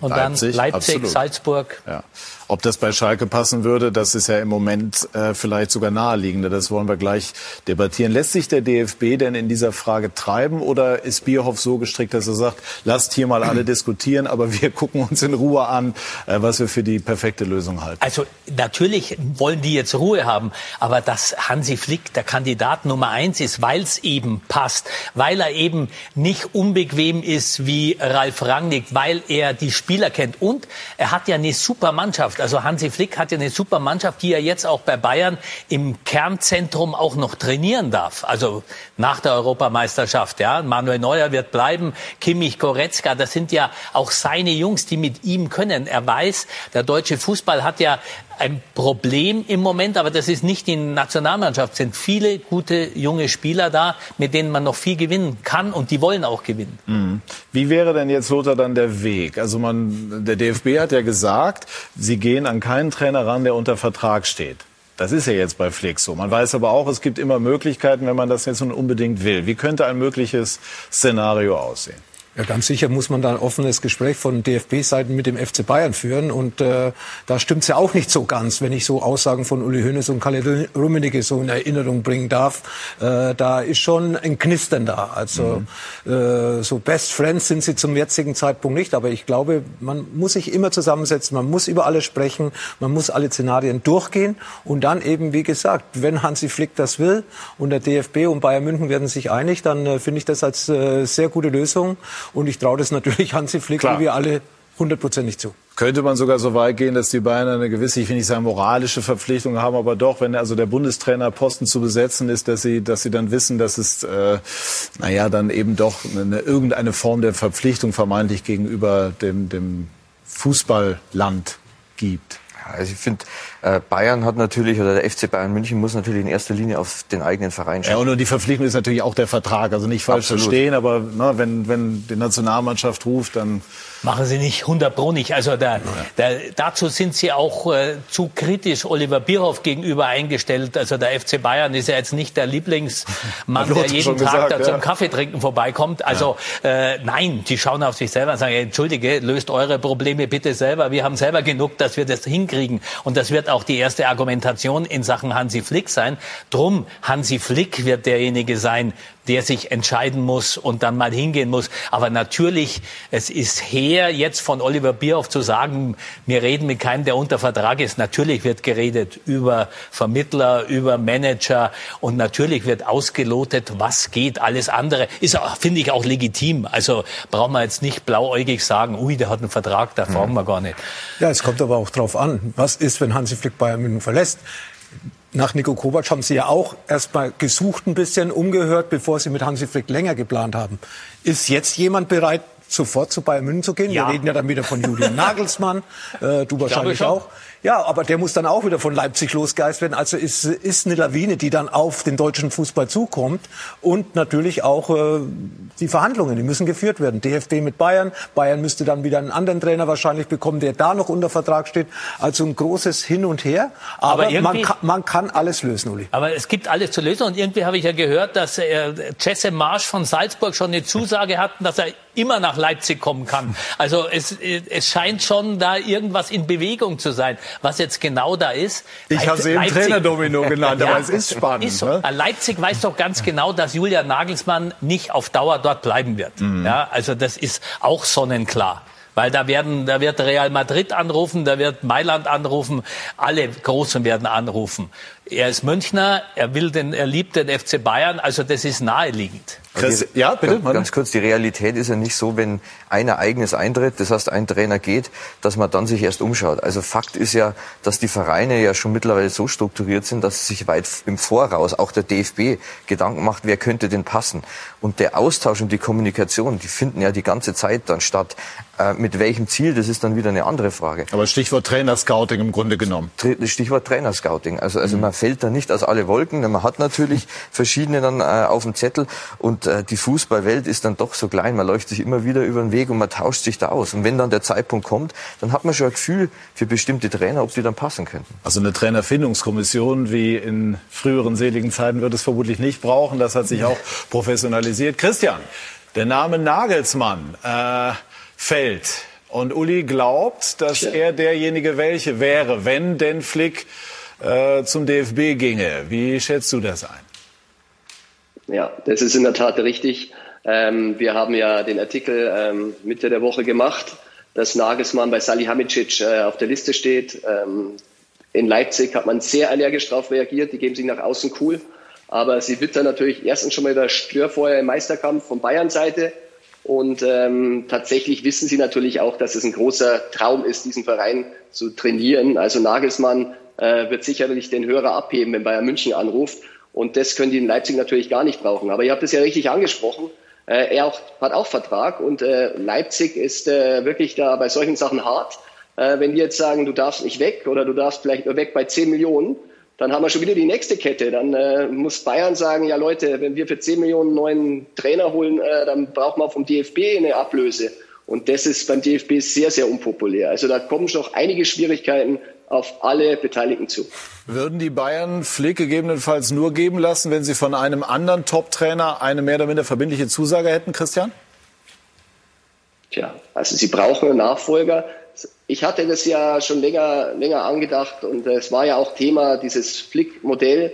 Speaker 7: und Leipzig, dann Leipzig, absolut. Salzburg.
Speaker 1: Ja. Ob das bei Schalke passen würde, das ist ja im Moment äh, vielleicht sogar naheliegender. Das wollen wir gleich debattieren. Lässt sich der DFB denn in dieser Frage treiben oder ist Bierhoff so gestrickt, dass er sagt, lasst hier mal alle diskutieren, aber wir gucken uns in Ruhe an, äh, was wir für die perfekte Lösung halten?
Speaker 7: Also natürlich wollen die jetzt Ruhe haben, aber dass Hansi Flick der Kandidat Nummer eins ist, weil es eben passt, weil er eben nicht unbequem ist wie Ralf Rangnick, weil er die Spieler kennt und er hat ja eine super Mannschaft. Also Hansi Flick hat ja eine super Mannschaft, die er jetzt auch bei Bayern im Kernzentrum auch noch trainieren darf. Also nach der Europameisterschaft, ja. Manuel Neuer wird bleiben, Kimmich, Goretzka, das sind ja auch seine Jungs, die mit ihm können. Er weiß, der deutsche Fußball hat ja ein Problem im Moment, aber das ist nicht die Nationalmannschaft. Es sind viele gute junge Spieler da, mit denen man noch viel gewinnen kann und die wollen auch gewinnen.
Speaker 1: Mhm. Wie wäre denn jetzt Lothar dann der Weg? Also man, der DFB hat ja gesagt, sie gehen an keinen Trainer ran, der unter Vertrag steht. Das ist ja jetzt bei Flick so. Man weiß aber auch, es gibt immer Möglichkeiten, wenn man das jetzt unbedingt will. Wie könnte ein mögliches Szenario aussehen?
Speaker 2: Ja, ganz sicher muss man da ein offenes Gespräch von DFB-Seiten mit dem FC Bayern führen. Und äh, da stimmt's ja auch nicht so ganz, wenn ich so Aussagen von Uli Hoeneß und Kalle Rummenigge so in Erinnerung bringen darf. Äh, da ist schon ein Knistern da. Also mhm. äh, so Best Friends sind sie zum jetzigen Zeitpunkt nicht. Aber ich glaube, man muss sich immer zusammensetzen, man muss über alles sprechen, man muss alle Szenarien durchgehen. Und dann eben, wie gesagt, wenn Hansi Flick das will und der DFB und Bayern München werden sich einig, dann äh, finde ich das als äh, sehr gute Lösung. Und ich traue das natürlich Hansi Flick, Klar. wie wir alle hundertprozentig zu.
Speaker 1: Könnte man sogar so weit gehen, dass die Bayern eine gewisse, ich will nicht sagen moralische Verpflichtung haben, aber doch, wenn also der Bundestrainer Posten zu besetzen ist, dass sie, dass sie dann wissen, dass es, äh, naja, dann eben doch eine, irgendeine Form der Verpflichtung vermeintlich gegenüber dem, dem Fußballland gibt.
Speaker 8: Also ich finde, äh, Bayern hat natürlich, oder der FC Bayern München muss natürlich in erster Linie auf den eigenen Verein
Speaker 1: schauen. Ja, und die Verpflichtung ist natürlich auch der Vertrag. Also nicht falsch Absolut. verstehen, aber na, wenn, wenn die Nationalmannschaft ruft, dann
Speaker 7: Machen Sie nicht 100 Pro nicht. Also da, da, dazu sind Sie auch äh, zu kritisch Oliver Bierhoff gegenüber eingestellt. Also der FC Bayern ist ja jetzt nicht der Lieblingsmann, der jeden Tag gesagt, da ja. zum Kaffeetrinken vorbeikommt. Also ja. äh, nein, die schauen auf sich selber und sagen, entschuldige, löst eure Probleme bitte selber. Wir haben selber genug, dass wir das hinkriegen. Und das wird auch die erste Argumentation in Sachen Hansi Flick sein. Drum, Hansi Flick wird derjenige sein, der sich entscheiden muss und dann mal hingehen muss. Aber natürlich, es ist her, jetzt von Oliver Bierhoff zu sagen, wir reden mit keinem, der unter Vertrag ist. Natürlich wird geredet über Vermittler, über Manager und natürlich wird ausgelotet, was geht. Alles andere ist, finde ich, auch legitim. Also brauchen wir jetzt nicht blauäugig sagen, ui, der hat einen Vertrag, da fragen wir gar nicht.
Speaker 2: Ja, es kommt aber auch drauf an. Was ist, wenn Hansi Flick Bayern München verlässt? Nach Nico Kovac haben Sie ja auch erst mal gesucht, ein bisschen umgehört, bevor Sie mit Hansi Flick länger geplant haben. Ist jetzt jemand bereit, sofort zu Bayern München zu gehen? Ja. Wir reden ja dann wieder von Julian Nagelsmann, äh, du wahrscheinlich auch. Ja, aber der muss dann auch wieder von Leipzig losgeist werden. Also ist, ist eine Lawine, die dann auf den deutschen Fußball zukommt. Und natürlich auch äh, die Verhandlungen, die müssen geführt werden. DFB mit Bayern. Bayern müsste dann wieder einen anderen Trainer wahrscheinlich bekommen, der da noch unter Vertrag steht. Also ein großes Hin und Her. Aber, aber man, kann, man kann alles lösen, Uli.
Speaker 7: Aber es gibt alles zu lösen. Und irgendwie habe ich ja gehört, dass äh, Jesse Marsch von Salzburg schon eine Zusage hat, dass er immer nach Leipzig kommen kann. Also es, es scheint schon da irgendwas in Bewegung zu sein. Was jetzt genau da ist.
Speaker 1: Ich habe sie eben Trainerdomino genannt, ja, aber es ist spannend. Ist so.
Speaker 7: ne? Leipzig weiß doch ganz genau, dass Julian Nagelsmann nicht auf Dauer dort bleiben wird. Mhm. Ja, also das ist auch sonnenklar. Weil da werden, da wird Real Madrid anrufen, da wird Mailand anrufen, alle Großen werden anrufen. Er ist Münchner, er will den, er liebt den FC Bayern, also das ist naheliegend.
Speaker 8: Chris, ja, bitte. Ganz, ganz kurz, die Realität ist ja nicht so, wenn ein Ereignis eintritt, das heißt ein Trainer geht, dass man dann sich erst umschaut. Also Fakt ist ja, dass die Vereine ja schon mittlerweile so strukturiert sind, dass sich weit im Voraus auch der DFB Gedanken macht, wer könnte denn passen. Und der Austausch und die Kommunikation, die finden ja die ganze Zeit dann statt. Äh, mit welchem Ziel, das ist dann wieder eine andere Frage.
Speaker 1: Aber Stichwort Trainerscouting im Grunde genommen.
Speaker 8: Stichwort Trainerscouting. Also, also mhm. man fällt da nicht aus alle Wolken. Man hat natürlich verschiedene dann äh, auf dem Zettel und äh, die Fußballwelt ist dann doch so klein. Man läuft sich immer wieder über den Weg und man tauscht sich da aus. Und wenn dann der Zeitpunkt kommt, dann hat man schon ein Gefühl für bestimmte Trainer, ob die dann passen könnten.
Speaker 1: Also eine Trainerfindungskommission wie in früheren seligen Zeiten wird es vermutlich nicht brauchen. Das hat sich auch professionalisiert. Christian, der Name Nagelsmann. Äh, fällt. Und Uli glaubt, dass er derjenige welche wäre, wenn denn Flick äh, zum DFB ginge. Wie schätzt du das ein?
Speaker 9: Ja, das ist in der Tat richtig. Ähm, wir haben ja den Artikel ähm, Mitte der Woche gemacht, dass Nagelsmann bei Salihamidzic äh, auf der Liste steht. Ähm, in Leipzig hat man sehr allergisch darauf reagiert. Die geben sich nach außen cool. Aber sie wittern natürlich erstens schon mal das Störfeuer im Meisterkampf von Bayern-Seite. Und ähm, tatsächlich wissen sie natürlich auch, dass es ein großer Traum ist, diesen Verein zu trainieren. Also Nagelsmann äh, wird sicherlich den Hörer abheben, wenn Bayern München anruft. Und das können die in Leipzig natürlich gar nicht brauchen. Aber ihr habt es ja richtig angesprochen. Äh, er auch, hat auch Vertrag und äh, Leipzig ist äh, wirklich da bei solchen Sachen hart. Äh, wenn die jetzt sagen, du darfst nicht weg oder du darfst vielleicht nur weg bei 10 Millionen, dann haben wir schon wieder die nächste Kette. Dann äh, muss Bayern sagen, ja Leute, wenn wir für 10 Millionen neuen Trainer holen, äh, dann brauchen wir vom DFB eine Ablöse. Und das ist beim DFB sehr, sehr unpopulär. Also da kommen schon noch einige Schwierigkeiten auf alle Beteiligten zu.
Speaker 1: Würden die Bayern Flick gegebenenfalls nur geben lassen, wenn sie von einem anderen Top-Trainer eine mehr oder minder verbindliche Zusage hätten, Christian?
Speaker 9: Tja, also sie brauchen einen Nachfolger ich hatte das ja schon länger, länger angedacht und es war ja auch Thema, dieses Flick-Modell.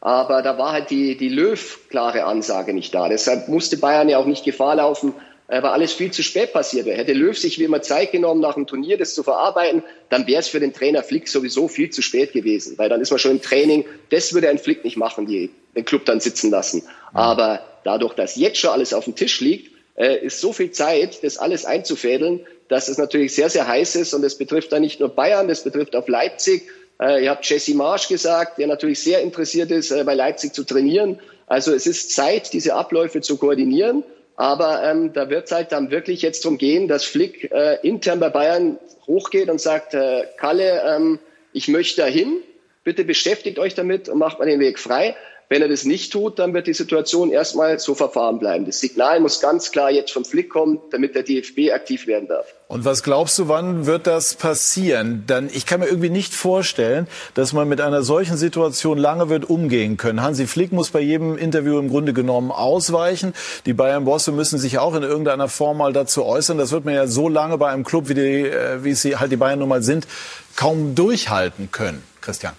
Speaker 9: Aber da war halt die, die Löw-klare Ansage nicht da. Deshalb musste Bayern ja auch nicht Gefahr laufen, äh, weil alles viel zu spät passierte. Hätte Löw sich wie immer Zeit genommen, nach dem Turnier das zu verarbeiten, dann wäre es für den Trainer Flick sowieso viel zu spät gewesen. Weil dann ist man schon im Training. Das würde ein Flick nicht machen, die, den Club dann sitzen lassen. Aber dadurch, dass jetzt schon alles auf dem Tisch liegt, äh, ist so viel Zeit, das alles einzufädeln, dass es natürlich sehr, sehr heiß ist. Und das betrifft dann nicht nur Bayern, das betrifft auch Leipzig. Äh, ihr habt Jesse Marsch gesagt, der natürlich sehr interessiert ist, bei Leipzig zu trainieren. Also es ist Zeit, diese Abläufe zu koordinieren. Aber ähm, da wird es halt dann wirklich jetzt darum gehen, dass Flick äh, intern bei Bayern hochgeht und sagt, äh, Kalle, ähm, ich möchte dahin, bitte beschäftigt euch damit und macht mal den Weg frei. Wenn er das nicht tut, dann wird die Situation erstmal so verfahren bleiben. Das Signal muss ganz klar jetzt vom Flick kommen, damit der DFB aktiv werden darf.
Speaker 1: Und was glaubst du, wann wird das passieren? Dann, ich kann mir irgendwie nicht vorstellen, dass man mit einer solchen Situation lange wird umgehen können. Hansi Flick muss bei jedem Interview im Grunde genommen ausweichen. Die Bayern-Bosse müssen sich auch in irgendeiner Form mal dazu äußern. Das wird man ja so lange bei einem Club, wie, die, äh, wie sie halt die Bayern nun mal sind, kaum durchhalten können. Christian.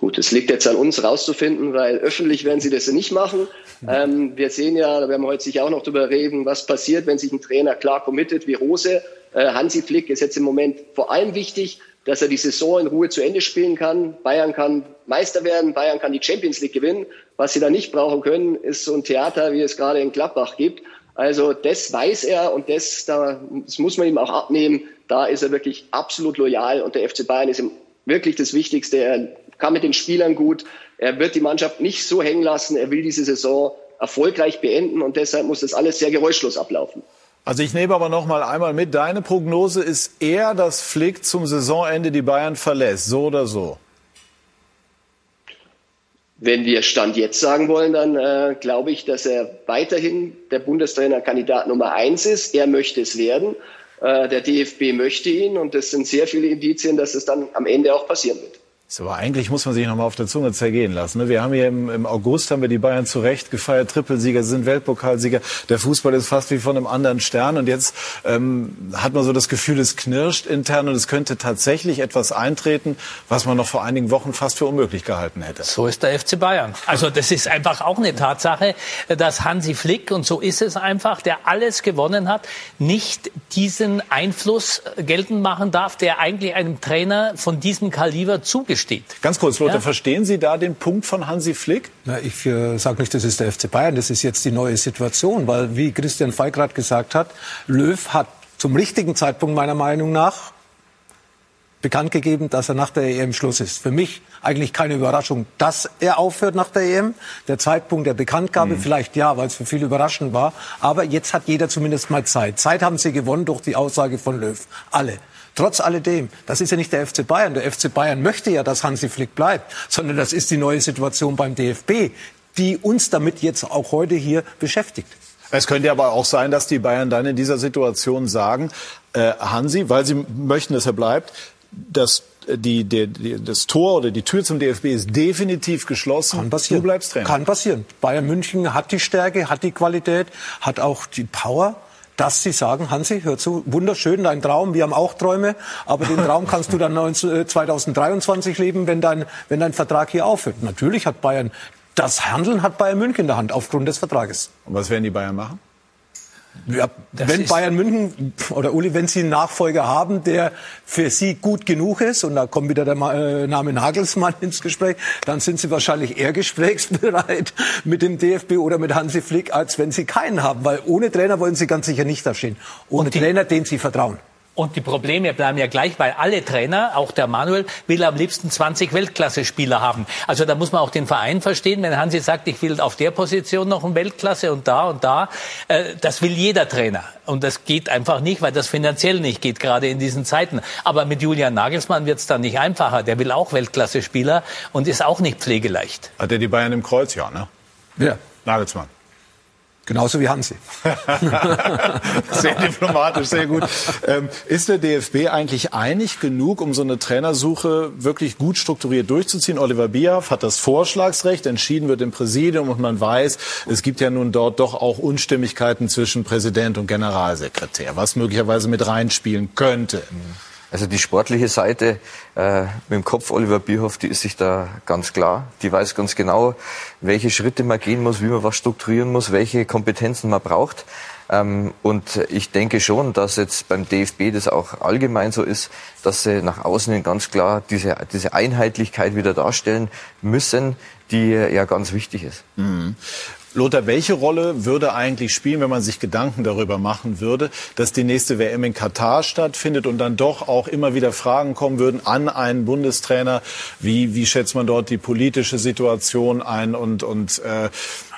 Speaker 9: Gut, es liegt jetzt an uns rauszufinden, weil öffentlich werden sie das nicht machen. Ähm, wir sehen ja, da werden wir heute sicher auch noch drüber reden, was passiert, wenn sich ein Trainer klar committet wie Rose. Äh, Hansi Flick ist jetzt im Moment vor allem wichtig, dass er die Saison in Ruhe zu Ende spielen kann. Bayern kann Meister werden, Bayern kann die Champions League gewinnen. Was sie da nicht brauchen können, ist so ein Theater, wie es gerade in Gladbach gibt. Also das weiß er und das, da, das muss man ihm auch abnehmen. Da ist er wirklich absolut loyal und der FC Bayern ist ihm wirklich das Wichtigste. Er kann mit den Spielern gut. Er wird die Mannschaft nicht so hängen lassen. Er will diese Saison erfolgreich beenden und deshalb muss das alles sehr geräuschlos ablaufen.
Speaker 1: Also ich nehme aber noch mal einmal mit. Deine Prognose ist eher, dass Flick zum Saisonende die Bayern verlässt, so oder so.
Speaker 9: Wenn wir Stand jetzt sagen wollen, dann äh, glaube ich, dass er weiterhin der Bundestrainerkandidat Nummer eins ist. Er möchte es werden. Äh, der DFB möchte ihn und es sind sehr viele Indizien, dass es dann am Ende auch passieren wird.
Speaker 1: So, aber eigentlich muss man sich noch mal auf der Zunge zergehen lassen. Ne? Wir haben hier im, im, August haben wir die Bayern zu Recht gefeiert, Trippelsieger, sind Weltpokalsieger. Der Fußball ist fast wie von einem anderen Stern. Und jetzt ähm, hat man so das Gefühl, es knirscht intern und es könnte tatsächlich etwas eintreten, was man noch vor einigen Wochen fast für unmöglich gehalten hätte.
Speaker 7: So ist der FC Bayern. Also das ist einfach auch eine Tatsache, dass Hansi Flick, und so ist es einfach, der alles gewonnen hat, nicht diesen Einfluss geltend machen darf, der eigentlich einem Trainer von diesem Kaliber zugeschrieben steht.
Speaker 1: Ganz kurz, Lothar, ja? verstehen Sie da den Punkt von Hansi Flick?
Speaker 2: Na, ich äh, sage nicht, das ist der FC Bayern, das ist jetzt die neue Situation, weil wie Christian Falk gerade gesagt hat, Löw hat zum richtigen Zeitpunkt meiner Meinung nach bekannt gegeben, dass er nach der EM Schluss ist. Für mich eigentlich keine Überraschung, dass er aufhört nach der EM. Der Zeitpunkt der Bekanntgabe mhm. vielleicht ja, weil es für viele überraschend war. Aber jetzt hat jeder zumindest mal Zeit. Zeit haben sie gewonnen durch die Aussage von Löw. Alle. Trotz alledem, das ist ja nicht der FC Bayern. Der FC Bayern möchte ja, dass Hansi Flick bleibt, sondern das ist die neue Situation beim DFB, die uns damit jetzt auch heute hier beschäftigt.
Speaker 1: Es könnte aber auch sein, dass die Bayern dann in dieser Situation sagen, äh, Hansi, weil sie möchten, dass er bleibt, dass die, die, die, das Tor oder die Tür zum DFB ist definitiv geschlossen.
Speaker 2: Kann passieren.
Speaker 1: Du bleibst Trainer.
Speaker 2: Kann passieren. Bayern München hat die Stärke, hat die Qualität, hat auch die Power dass sie sagen, Hansi, hör zu, wunderschön, dein Traum, wir haben auch Träume, aber den Traum kannst du dann 2023 leben, wenn dein, wenn dein Vertrag hier aufhört. Natürlich hat Bayern, das Handeln hat Bayern München in der Hand aufgrund des Vertrages.
Speaker 1: Und was werden die Bayern machen?
Speaker 2: Ja, wenn Bayern München oder Uli, wenn Sie einen Nachfolger haben, der für Sie gut genug ist, und da kommt wieder der äh, Name Nagelsmann ins Gespräch, dann sind Sie wahrscheinlich eher gesprächsbereit mit dem DFB oder mit Hansi Flick, als wenn Sie keinen haben. Weil ohne Trainer wollen Sie ganz sicher nicht da stehen. Ohne Trainer, den Sie vertrauen.
Speaker 7: Und die Probleme bleiben ja gleich, weil alle Trainer, auch der Manuel, will am liebsten 20 Weltklasse-Spieler haben. Also da muss man auch den Verein verstehen. Wenn Hansi sagt, ich will auf der Position noch ein Weltklasse und da und da, äh, das will jeder Trainer. Und das geht einfach nicht, weil das finanziell nicht geht, gerade in diesen Zeiten. Aber mit Julian Nagelsmann wird es dann nicht einfacher. Der will auch Weltklasse-Spieler und ist auch nicht pflegeleicht.
Speaker 1: Hat er die Bayern im Kreuz? Ja, ne?
Speaker 2: Ja.
Speaker 1: Nagelsmann.
Speaker 2: Genauso wie Hansi.
Speaker 1: sehr diplomatisch, sehr gut. Ähm, ist der DFB eigentlich einig genug, um so eine Trainersuche wirklich gut strukturiert durchzuziehen? Oliver Bierhoff hat das Vorschlagsrecht, entschieden wird im Präsidium und man weiß, es gibt ja nun dort doch auch Unstimmigkeiten zwischen Präsident und Generalsekretär, was möglicherweise mit reinspielen könnte. Mhm.
Speaker 8: Also die sportliche Seite äh, mit dem Kopf Oliver Bierhoff, die ist sich da ganz klar. Die weiß ganz genau, welche Schritte man gehen muss, wie man was strukturieren muss, welche Kompetenzen man braucht. Ähm, und ich denke schon, dass jetzt beim DFB das auch allgemein so ist, dass sie nach außen hin ganz klar diese, diese Einheitlichkeit wieder darstellen müssen, die ja ganz wichtig ist.
Speaker 1: Mhm. Lothar, welche Rolle würde eigentlich spielen, wenn man sich Gedanken darüber machen würde, dass die nächste WM in Katar stattfindet und dann doch auch immer wieder Fragen kommen würden an einen Bundestrainer, wie, wie schätzt man dort die politische Situation ein und, und äh,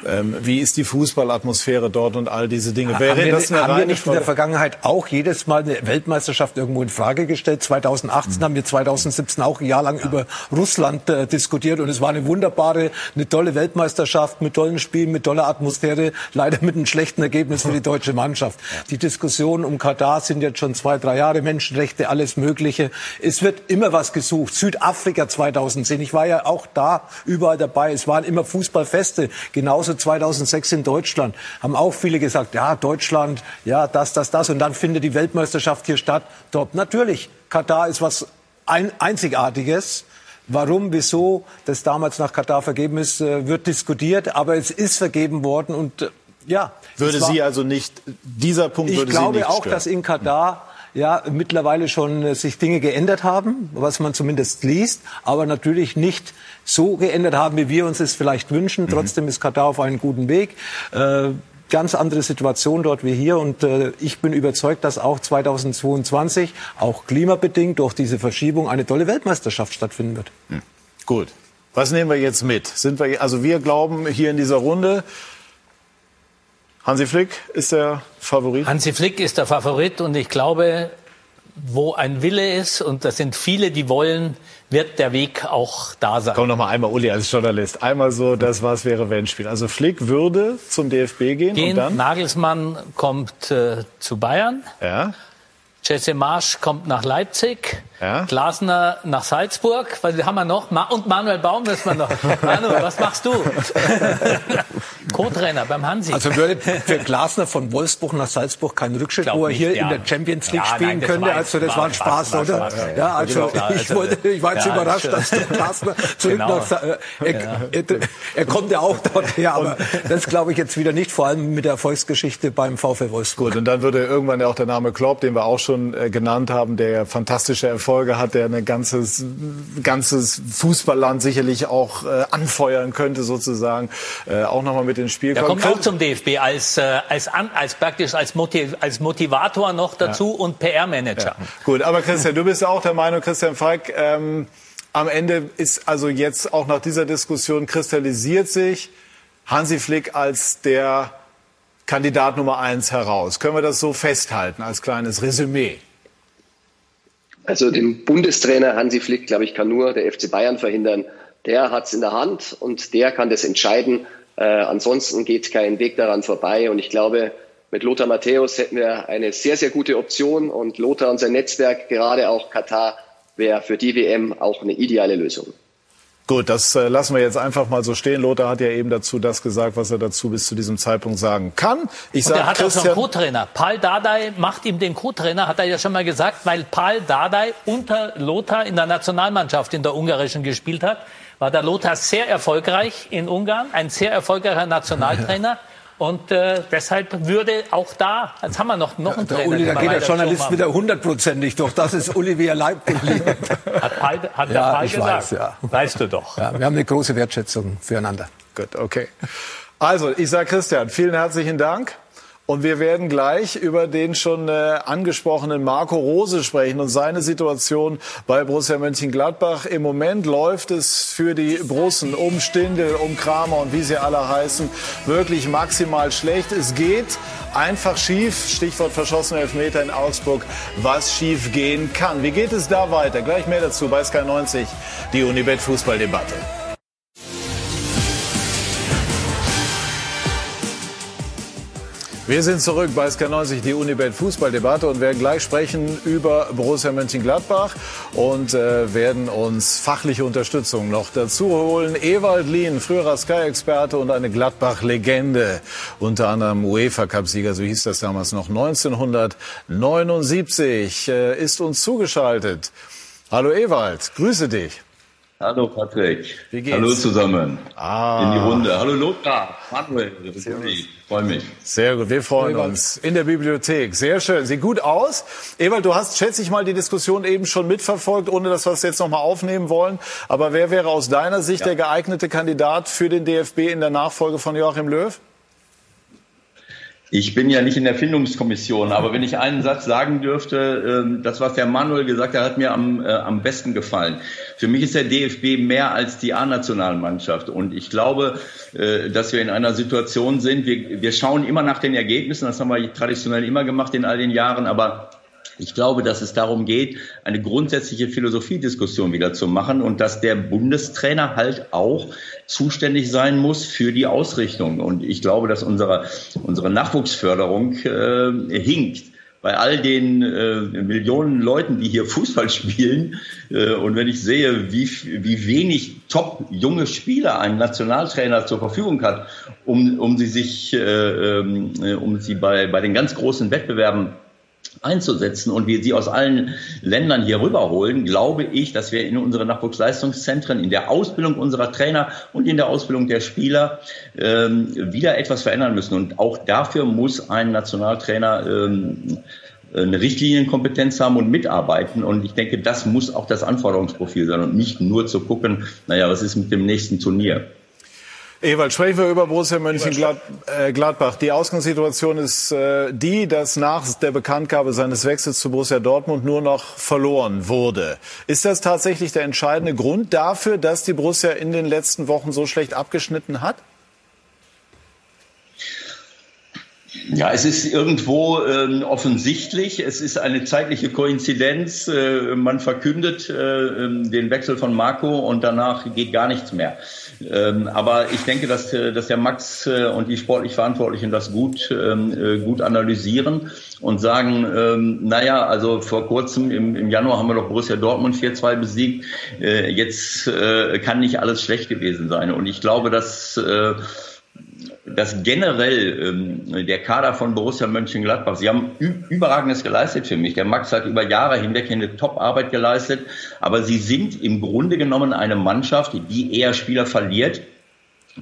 Speaker 1: ähm, wie ist die Fußballatmosphäre dort und all diese Dinge.
Speaker 2: Wäre haben wir, das haben wir nicht in der Vergangenheit auch jedes Mal eine Weltmeisterschaft irgendwo in Frage gestellt? 2018 mhm. haben wir 2017 auch ein Jahr lang ja. über Russland äh, diskutiert und es war eine wunderbare, eine tolle Weltmeisterschaft mit tollen Spielen, mit toller Atmosphäre, leider mit einem schlechten Ergebnis für die deutsche Mannschaft. Die Diskussionen um Katar sind jetzt schon zwei, drei Jahre, Menschenrechte, alles Mögliche. Es wird immer was gesucht. Südafrika 2010, ich war ja auch da überall dabei. Es waren immer Fußballfeste, genauso Pause 2006 in Deutschland haben auch viele gesagt, ja, Deutschland, ja, das, das, das. Und dann findet die Weltmeisterschaft hier statt. Top. Natürlich, Katar ist was ein, Einzigartiges. Warum, wieso das damals nach Katar vergeben ist, äh, wird diskutiert. Aber es ist vergeben worden und äh, ja.
Speaker 1: Würde war, Sie also nicht, dieser Punkt würde
Speaker 2: Sie nicht
Speaker 1: Ich
Speaker 2: glaube auch, dass in Katar ja mittlerweile schon äh, sich Dinge geändert haben, was man zumindest liest, aber natürlich nicht so geändert haben, wie wir uns es vielleicht wünschen. Mhm. Trotzdem ist Katar auf einem guten Weg. Äh, ganz andere Situation dort wie hier und äh, ich bin überzeugt, dass auch 2022 auch klimabedingt durch diese Verschiebung eine tolle Weltmeisterschaft stattfinden wird.
Speaker 1: Mhm. Gut. Was nehmen wir jetzt mit? Sind wir also wir glauben hier in dieser Runde Hansi Flick ist der Favorit?
Speaker 7: Hansi Flick ist der Favorit und ich glaube, wo ein Wille ist, und das sind viele, die wollen, wird der Weg auch da sein.
Speaker 1: Komm noch mal einmal, Uli, als Journalist. Einmal so, das was wäre, wenn Spiel. Also Flick würde zum DFB gehen, gehen und dann?
Speaker 7: Nagelsmann kommt äh, zu Bayern.
Speaker 1: Ja.
Speaker 7: Jesse Marsch kommt nach Leipzig.
Speaker 1: Ja.
Speaker 7: Glasner nach Salzburg. Was haben wir noch? und Manuel Baum müssen wir noch. Manuel, was machst du? Co-Trainer beim Hansi.
Speaker 2: Also würde für Glasner von Wolfsburg nach Salzburg kein Rückschritt, wo er hier ja. in der Champions League ja, spielen nein, könnte. War, also das war, ein Spaß, war, oder? War, ja, also, genau, ich, also, wollte, ich war jetzt ja, überrascht, dass der Glasner zurück genau. nach er, er, er, kommt ja auch dort her, aber das glaube ich jetzt wieder nicht, vor allem mit der Erfolgsgeschichte beim VfL Wolfsburg.
Speaker 1: Gut, und dann würde irgendwann ja auch der Name Klopp, den wir auch schon äh, genannt haben, der fantastische Erfolge hat, der ein ganzes, ganzes Fußballland sicherlich auch äh, anfeuern könnte sozusagen, äh, auch nochmal mit ins Spiel
Speaker 7: kommt. Er kommt auch zum DFB als, äh, als, als praktisch als, Motiv, als Motivator noch dazu ja. und PR-Manager. Ja.
Speaker 1: Gut, aber Christian, du bist auch der Meinung, Christian Falk, ähm, am Ende ist also jetzt auch nach dieser Diskussion kristallisiert sich Hansi Flick als der Kandidat Nummer eins heraus. Können wir das so festhalten als kleines Resümee?
Speaker 9: Also den Bundestrainer Hansi Flick, glaube ich, kann nur der FC Bayern verhindern. Der hat es in der Hand und der kann das entscheiden. Äh, ansonsten geht kein Weg daran vorbei. Und ich glaube, mit Lothar Matthäus hätten wir eine sehr, sehr gute Option. Und Lothar und sein Netzwerk, gerade auch Katar, wäre für die WM auch eine ideale Lösung.
Speaker 1: Gut, das äh, lassen wir jetzt einfach mal so stehen. Lothar hat ja eben dazu das gesagt, was er dazu bis zu diesem Zeitpunkt sagen kann.
Speaker 7: Ich sage, er hat Christian, auch schon Co-Trainer. Paul Dardai macht ihm den Co-Trainer, hat er ja schon mal gesagt, weil Paul Dardai unter Lothar in der Nationalmannschaft in der ungarischen gespielt hat, war der Lothar sehr erfolgreich in Ungarn, ein sehr erfolgreicher Nationaltrainer. Und äh, deshalb würde auch da, jetzt haben wir noch, noch einen
Speaker 2: ja,
Speaker 7: Trainer.
Speaker 2: Uli, da geht der Journalist wieder hundertprozentig durch. Das ist Olivier Leibniz.
Speaker 7: hat Paul, hat ja, der Paul ich gesagt. Weiß, ja. Weißt du doch.
Speaker 2: Ja, wir haben eine große Wertschätzung füreinander.
Speaker 1: Gut, okay. Also, ich sage Christian, vielen herzlichen Dank. Und wir werden gleich über den schon äh, angesprochenen Marco Rose sprechen und seine Situation bei Borussia Mönchengladbach. Im Moment läuft es für die Brussen um Stindel, um Kramer und wie sie alle heißen, wirklich maximal schlecht. Es geht einfach schief. Stichwort verschossene Elfmeter in Augsburg, was schief gehen kann. Wie geht es da weiter? Gleich mehr dazu bei Sky 90, die Unibet Fußballdebatte. Wir sind zurück bei SK90, die Unibet Fußballdebatte und werden gleich sprechen über Borussia Mönchengladbach und äh, werden uns fachliche Unterstützung noch dazu holen. Ewald Lien, früherer Sky-Experte und eine Gladbach-Legende, unter anderem UEFA-Cup-Sieger, so hieß das damals noch 1979, äh, ist uns zugeschaltet. Hallo Ewald, grüße dich.
Speaker 10: Hallo Patrick. Wie geht's? Hallo zusammen. Ah. In die Runde. Hallo Lothar. Manuel. Freue mich.
Speaker 1: Sehr gut. Wir freuen Ewald. uns. In der Bibliothek. Sehr schön. Sieht gut aus. Ewald, du hast, schätze ich mal, die Diskussion eben schon mitverfolgt, ohne dass wir es jetzt nochmal aufnehmen wollen. Aber wer wäre aus deiner Sicht ja. der geeignete Kandidat für den DFB in der Nachfolge von Joachim Löw?
Speaker 10: Ich bin ja nicht in der Findungskommission, aber wenn ich einen Satz sagen dürfte, ähm, das, was der Manuel gesagt hat, hat mir am, äh, am besten gefallen. Für mich ist der DFB mehr als die A-Nationalmannschaft. Und ich glaube, äh, dass wir in einer Situation sind, wir, wir schauen immer nach den Ergebnissen, das haben wir traditionell immer gemacht in all den Jahren, aber ich glaube, dass es darum geht, eine grundsätzliche Philosophiediskussion wieder zu machen und dass der Bundestrainer halt auch zuständig sein muss für die Ausrichtung. Und ich glaube, dass unsere, unsere Nachwuchsförderung äh, hinkt bei all den äh, Millionen Leuten, die hier Fußball spielen, äh, und wenn ich sehe, wie, wie wenig top junge Spieler ein Nationaltrainer zur Verfügung hat, um, um sie sich, äh, ähm, äh, um sie bei, bei den ganz großen Wettbewerben einzusetzen und wir sie aus allen Ländern hier rüberholen, glaube ich, dass wir in unseren Nachwuchsleistungszentren, in der Ausbildung unserer Trainer und in der Ausbildung der Spieler ähm, wieder etwas verändern müssen. Und auch dafür muss ein Nationaltrainer ähm, eine Richtlinienkompetenz haben und mitarbeiten. Und ich denke, das muss auch das Anforderungsprofil sein und nicht nur zu gucken, naja, was ist mit dem nächsten Turnier.
Speaker 1: Ewald, sprechen wir über Borussia Mönchengladbach. Die Ausgangssituation ist äh, die, dass nach der Bekanntgabe seines Wechsels zu Borussia Dortmund nur noch verloren wurde. Ist das tatsächlich der entscheidende Grund dafür, dass die Borussia in den letzten Wochen so schlecht abgeschnitten hat?
Speaker 10: Ja, es ist irgendwo äh, offensichtlich. Es ist eine zeitliche Koinzidenz. Äh, man verkündet äh, ähm, den Wechsel von Marco und danach geht gar nichts mehr. Ähm, aber ich denke, dass, äh, dass der Max äh, und die sportlich Verantwortlichen das gut, ähm, äh, gut analysieren und sagen, ähm, naja, also vor kurzem im, im Januar haben wir doch Borussia Dortmund 4-2 besiegt. Äh, jetzt äh, kann nicht alles schlecht gewesen sein. Und ich glaube, dass äh, dass generell ähm, der Kader von Borussia Mönchengladbach, sie haben überragendes geleistet für mich. Der Max hat über Jahre hinweg eine Top-Arbeit geleistet, aber sie sind im Grunde genommen eine Mannschaft, die eher Spieler verliert,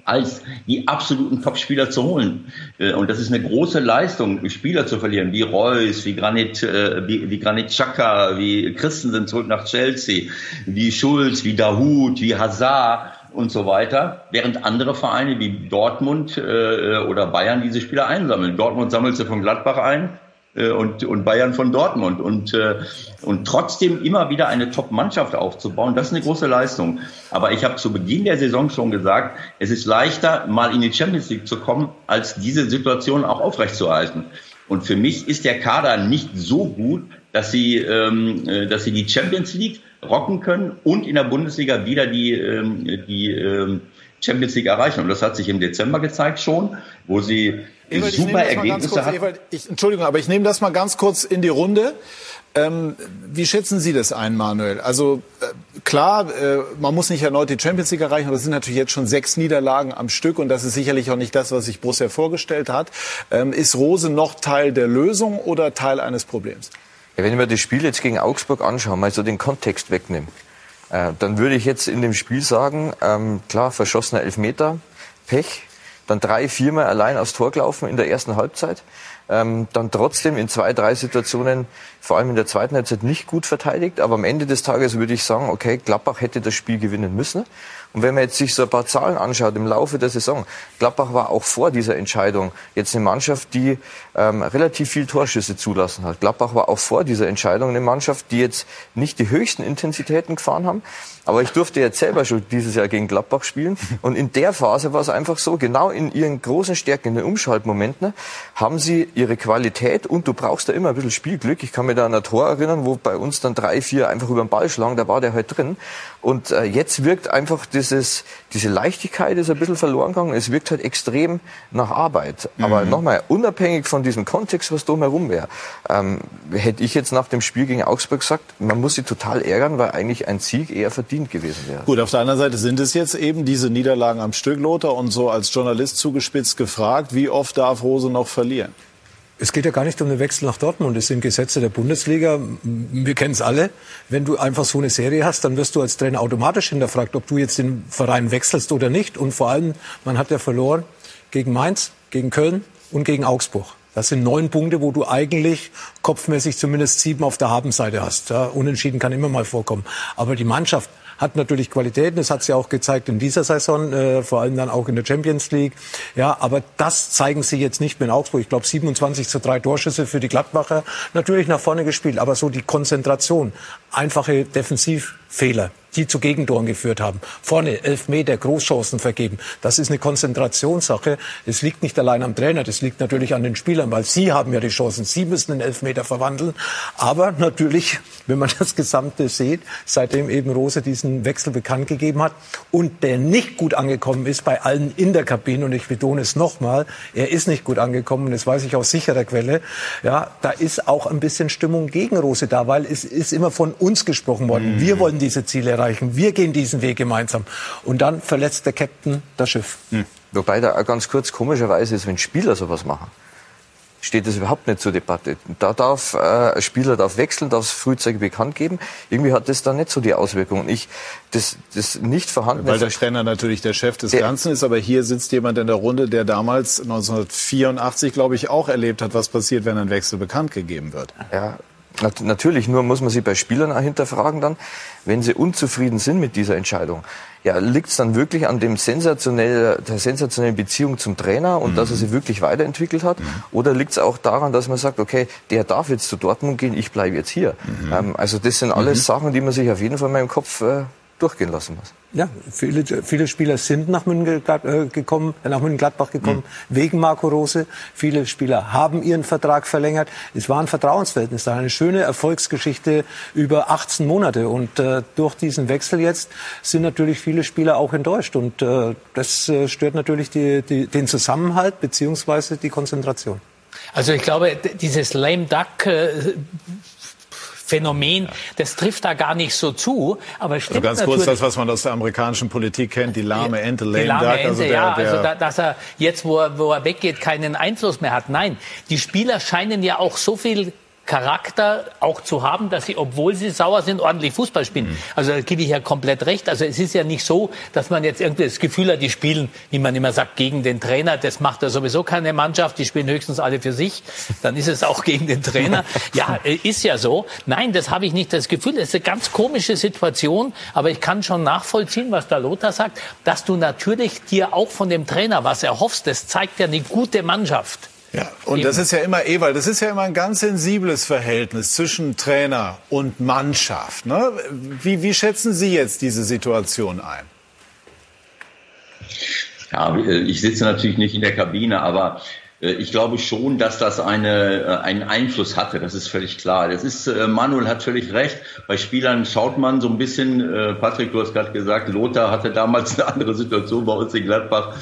Speaker 10: als die absoluten Top-Spieler zu holen. Äh, und das ist eine große Leistung, Spieler zu verlieren, wie Reus, wie Granit, äh, wie, wie Granit Xhaka, wie Christensen zurück nach Chelsea, wie Schulz, wie Dahut, wie Hazard und so weiter, während andere Vereine wie Dortmund äh, oder Bayern diese Spieler einsammeln. Dortmund sammelt sie von Gladbach ein, äh, und, und Bayern von Dortmund. Und, äh, und trotzdem immer wieder eine Top-Mannschaft aufzubauen, das ist eine große Leistung. Aber ich habe zu Beginn der Saison schon gesagt, es ist leichter, mal in die Champions League zu kommen, als diese Situation auch aufrechtzuerhalten. Und für mich ist der Kader nicht so gut, dass sie, ähm, äh, dass sie die Champions League rocken können und in der Bundesliga wieder die, ähm, die ähm, Champions League erreichen. Und das hat sich im Dezember gezeigt schon, wo sie Ewald, super Ergebnisse kurz,
Speaker 1: Ewald, ich, Entschuldigung, aber ich nehme das mal ganz kurz in die Runde. Ähm, wie schätzen Sie das ein, Manuel? Also äh, klar, äh, man muss nicht erneut die Champions League erreichen, aber es sind natürlich jetzt schon sechs Niederlagen am Stück und das ist sicherlich auch nicht das, was sich Borussia vorgestellt hat. Ähm, ist Rose noch Teil der Lösung oder Teil eines Problems?
Speaker 8: Ja, wenn ich mir das Spiel jetzt gegen Augsburg anschaue, mal so den Kontext wegnehme, äh, dann würde ich jetzt in dem Spiel sagen, ähm, klar, verschossener Elfmeter, Pech, dann drei, viermal allein aufs Tor gelaufen in der ersten Halbzeit. Ähm, dann trotzdem in zwei, drei Situationen, vor allem in der zweiten Halbzeit, nicht gut verteidigt. Aber am Ende des Tages würde ich sagen, okay, Gladbach hätte das Spiel gewinnen müssen. Und wenn man jetzt sich so ein paar Zahlen anschaut im Laufe der Saison, Gladbach war auch vor dieser Entscheidung jetzt eine Mannschaft, die ähm, relativ viel Torschüsse zulassen hat. Gladbach war auch vor dieser Entscheidung eine Mannschaft, die jetzt nicht die höchsten Intensitäten gefahren haben. Aber ich durfte jetzt selber schon dieses Jahr gegen Gladbach spielen. Und in der Phase war es einfach so, genau in ihren großen Stärken, in den Umschaltmomenten, haben sie ihre Qualität und du brauchst da immer ein bisschen Spielglück. Ich kann mich da an ein Tor erinnern, wo bei uns dann drei, vier einfach über den Ball schlagen, da war der halt drin. Und äh, jetzt wirkt einfach dieses, diese Leichtigkeit ist ein bisschen verloren gegangen. Es wirkt halt extrem nach Arbeit. Aber mhm. nochmal, unabhängig von diesem Kontext, was drumherum wäre, ähm, hätte ich jetzt nach dem Spiel gegen Augsburg gesagt, man muss sie total ärgern, weil eigentlich ein Sieg eher verdient gewesen wäre.
Speaker 1: Gut, auf der anderen Seite sind es jetzt eben diese Niederlagen am Stück, Lothar, und so als Journalist zugespitzt gefragt, wie oft darf Rose noch verlieren?
Speaker 2: Es geht ja gar nicht um den Wechsel nach Dortmund. Es sind Gesetze der Bundesliga. Wir kennen es alle. Wenn du einfach so eine Serie hast, dann wirst du als Trainer automatisch hinterfragt, ob du jetzt den Verein wechselst oder nicht. Und vor allem, man hat ja verloren gegen Mainz, gegen Köln und gegen Augsburg. Das sind neun Punkte, wo du eigentlich kopfmäßig zumindest sieben auf der Habenseite hast. Ja, unentschieden kann immer mal vorkommen. Aber die Mannschaft hat natürlich Qualitäten. Das hat sie auch gezeigt in dieser Saison, äh, vor allem dann auch in der Champions League. Ja, aber das zeigen sie jetzt nicht mehr in Augsburg. Ich glaube 27 zu drei Torschüsse für die Gladbacher. Natürlich nach vorne gespielt, aber so die Konzentration, einfache Defensivfehler die zu Gegentoren geführt haben. Vorne elf Meter Großchancen vergeben. Das ist eine Konzentrationssache. Es liegt nicht allein am Trainer, das liegt natürlich an den Spielern, weil sie haben ja die Chancen. Sie müssen den Elfmeter verwandeln. Aber natürlich, wenn man das Gesamte sieht, seitdem eben Rose diesen Wechsel bekannt gegeben hat und der nicht gut angekommen ist bei allen in der Kabine, und ich betone es nochmal, er ist nicht gut angekommen, das weiß ich aus sicherer Quelle, ja, da ist auch ein bisschen Stimmung gegen Rose da, weil es ist immer von uns gesprochen worden. Mhm. Wir wollen diese Ziele erreichen. Wir gehen diesen Weg gemeinsam. Und dann verletzt der Captain das Schiff.
Speaker 8: Hm. Wobei da ganz kurz komischerweise ist, wenn Spieler sowas machen, steht das überhaupt nicht zur Debatte. Da darf äh, ein Spieler darf wechseln, darf es frühzeitig bekannt geben. Irgendwie hat das da nicht so die Auswirkungen. Ich das das nicht vorhandene
Speaker 1: weil der Trainer natürlich der Chef des der, Ganzen ist, aber hier sitzt jemand in der Runde, der damals 1984 glaube ich auch erlebt hat, was passiert, wenn ein Wechsel bekannt gegeben wird.
Speaker 8: Ja, Natürlich, nur muss man sich bei Spielern auch hinterfragen dann, wenn sie unzufrieden sind mit dieser Entscheidung. Ja, liegt es dann wirklich an dem sensationell, der sensationellen Beziehung zum Trainer und mhm. dass er sie wirklich weiterentwickelt hat? Mhm. Oder liegt es auch daran, dass man sagt, okay, der darf jetzt zu Dortmund gehen, ich bleibe jetzt hier? Mhm. Ähm, also das sind alles mhm. Sachen, die man sich auf jeden Fall mal im Kopf äh, durchgehen lassen muss.
Speaker 2: Ja, viele, viele Spieler sind nach München äh, gekommen, äh, nach München-Gladbach gekommen, mhm. wegen Marco Rose. Viele Spieler haben ihren Vertrag verlängert. Es war ein Vertrauensverhältnis da, eine schöne Erfolgsgeschichte über 18 Monate. Und äh, durch diesen Wechsel jetzt sind natürlich viele Spieler auch enttäuscht. Und äh, das äh, stört natürlich die, die, den Zusammenhalt beziehungsweise die Konzentration.
Speaker 7: Also ich glaube, dieses Lame Duck äh, Phänomen, das trifft da gar nicht so zu. Aber es stimmt
Speaker 1: also ganz kurz das, was man aus der amerikanischen Politik kennt, die lahme Ente, lame
Speaker 7: die lahme
Speaker 1: duck.
Speaker 7: Ente,
Speaker 1: Also der,
Speaker 7: ja,
Speaker 1: der,
Speaker 7: also da, dass er jetzt, wo er, wo er weggeht, keinen Einfluss mehr hat. Nein, die Spieler scheinen ja auch so viel Charakter auch zu haben, dass sie, obwohl sie sauer sind, ordentlich Fußball spielen. Also da gebe ich ja komplett recht. Also es ist ja nicht so, dass man jetzt irgendwie das Gefühl hat, die spielen, wie man immer sagt, gegen den Trainer. Das macht ja sowieso keine Mannschaft. Die spielen höchstens alle für sich. Dann ist es auch gegen den Trainer. Ja, äh, ist ja so. Nein, das habe ich nicht das Gefühl. Das ist eine ganz komische Situation. Aber ich kann schon nachvollziehen, was der Lothar sagt, dass du natürlich dir auch von dem Trainer was erhoffst. Das zeigt ja eine gute Mannschaft.
Speaker 1: Ja, und das ist ja immer, Ewald, das ist ja immer ein ganz sensibles Verhältnis zwischen Trainer und Mannschaft. Ne? Wie, wie schätzen Sie jetzt diese Situation ein?
Speaker 10: Ja, äh, ich sitze natürlich nicht in der Kabine, aber äh, ich glaube schon, dass das eine, äh, einen Einfluss hatte. Das ist völlig klar. Das ist, Manuel hat völlig recht. Bei Spielern schaut man so ein bisschen, Patrick, du hast gerade gesagt, Lothar hatte damals eine andere Situation bei uns in Gladbach.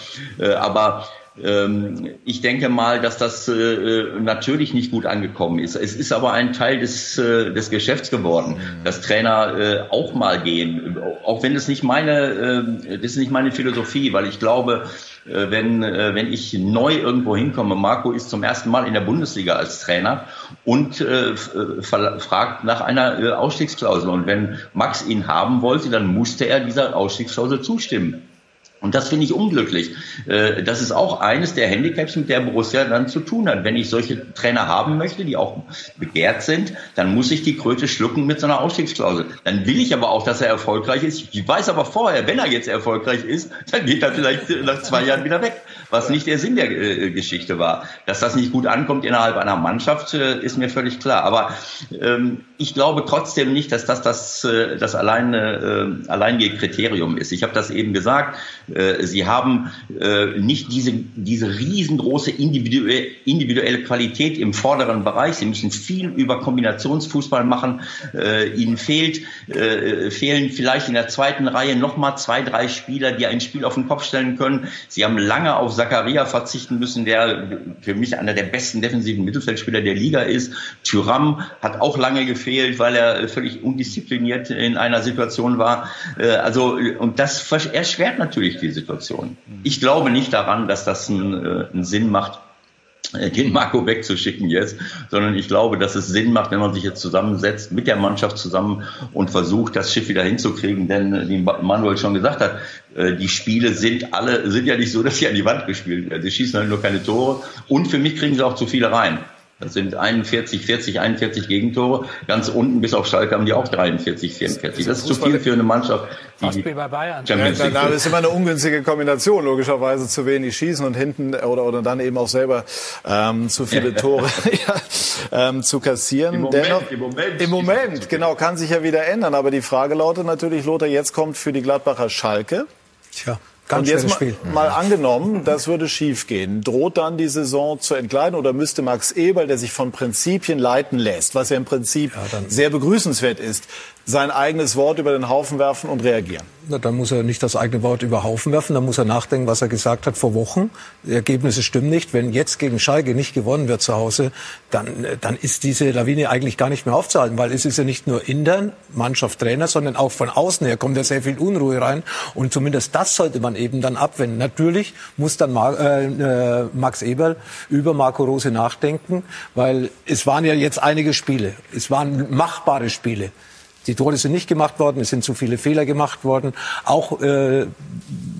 Speaker 10: Aber ich denke mal, dass das äh, natürlich nicht gut angekommen ist. Es ist aber ein Teil des, äh, des Geschäfts geworden, mhm. dass Trainer äh, auch mal gehen. Auch wenn es nicht meine, das ist nicht meine Philosophie, weil ich glaube, wenn, wenn ich neu irgendwo hinkomme, Marco ist zum ersten Mal in der Bundesliga als Trainer und äh, fragt nach einer Ausstiegsklausel. Und wenn Max ihn haben wollte, dann musste er dieser Ausstiegsklausel zustimmen. Und das finde ich unglücklich. Äh, das ist auch eines der Handicaps, mit der Borussia dann zu tun hat. Wenn ich solche Trainer haben möchte, die auch begehrt sind, dann muss ich die Kröte schlucken mit so einer Ausstiegsklausel. Dann will ich aber auch, dass er erfolgreich ist. Ich weiß aber vorher, wenn er jetzt erfolgreich ist, dann geht er vielleicht nach zwei Jahren wieder weg. Was nicht der Sinn der äh, Geschichte war. Dass das nicht gut ankommt innerhalb einer Mannschaft, äh, ist mir völlig klar. Aber ähm, ich glaube trotzdem nicht, dass das das, das alleine, äh, alleinige Kriterium ist. Ich habe das eben gesagt äh, sie haben äh, nicht diese, diese riesengroße individuelle, individuelle Qualität im vorderen Bereich. Sie müssen viel über Kombinationsfußball machen. Äh, ihnen fehlt, fehlen vielleicht in der zweiten Reihe nochmal zwei, drei Spieler, die ein Spiel auf den Kopf stellen können. Sie haben lange auf Zakaria verzichten müssen, der für mich einer der besten defensiven Mittelfeldspieler der Liga ist. Tyram hat auch lange gefehlt, weil er völlig undiszipliniert in einer Situation war. Also, und das erschwert natürlich die Situation. Ich glaube nicht daran, dass das einen, äh, einen Sinn macht, äh, den Marco wegzuschicken jetzt, sondern ich glaube, dass es Sinn macht, wenn man sich jetzt zusammensetzt mit der Mannschaft zusammen und versucht, das Schiff wieder hinzukriegen. Denn äh, wie Manuel schon gesagt hat, die Spiele sind alle, sind ja nicht so, dass sie an die Wand gespielt werden. Sie schießen halt nur keine Tore und für mich kriegen sie auch zu viele rein. Das sind 41, 40, 41 Gegentore. Ganz unten bis auf Schalke haben die auch 43, 44. Das ist zu viel für eine Mannschaft.
Speaker 7: Fast wie bei Bayern.
Speaker 1: Ja, das ist immer eine ungünstige Kombination, logischerweise zu wenig schießen und hinten oder, oder dann eben auch selber ähm, zu viele Tore ja, ähm, zu kassieren.
Speaker 10: Im Moment, Dennoch, im Moment.
Speaker 1: Im Moment, genau, kann sich ja wieder ändern. Aber die Frage lautet natürlich, Lothar, jetzt kommt für die Gladbacher Schalke.
Speaker 2: Tja.
Speaker 1: Ganz und jetzt mal, mal, angenommen, das würde schiefgehen. Droht dann die Saison zu entgleiten oder müsste Max Eberl, der sich von Prinzipien leiten lässt, was ja im Prinzip ja, sehr begrüßenswert ist, sein eigenes Wort über den Haufen werfen und reagieren?
Speaker 2: Na, dann muss er nicht das eigene Wort über Haufen werfen, dann muss er nachdenken, was er gesagt hat vor Wochen. Die Ergebnisse stimmen nicht. Wenn jetzt gegen Schalke nicht gewonnen wird zu Hause, dann, dann ist diese Lawine eigentlich gar nicht mehr aufzuhalten, weil es ist ja nicht nur intern, Mannschaft, Trainer, sondern auch von außen her kommt ja sehr viel Unruhe rein. Und zumindest das sollte man eben dann abwenden. Natürlich muss dann äh, äh, Max Eberl über Marco Rose nachdenken, weil es waren ja jetzt einige Spiele. Es waren machbare Spiele. Die Tore sind nicht gemacht worden, es sind zu viele Fehler gemacht worden. Auch, äh,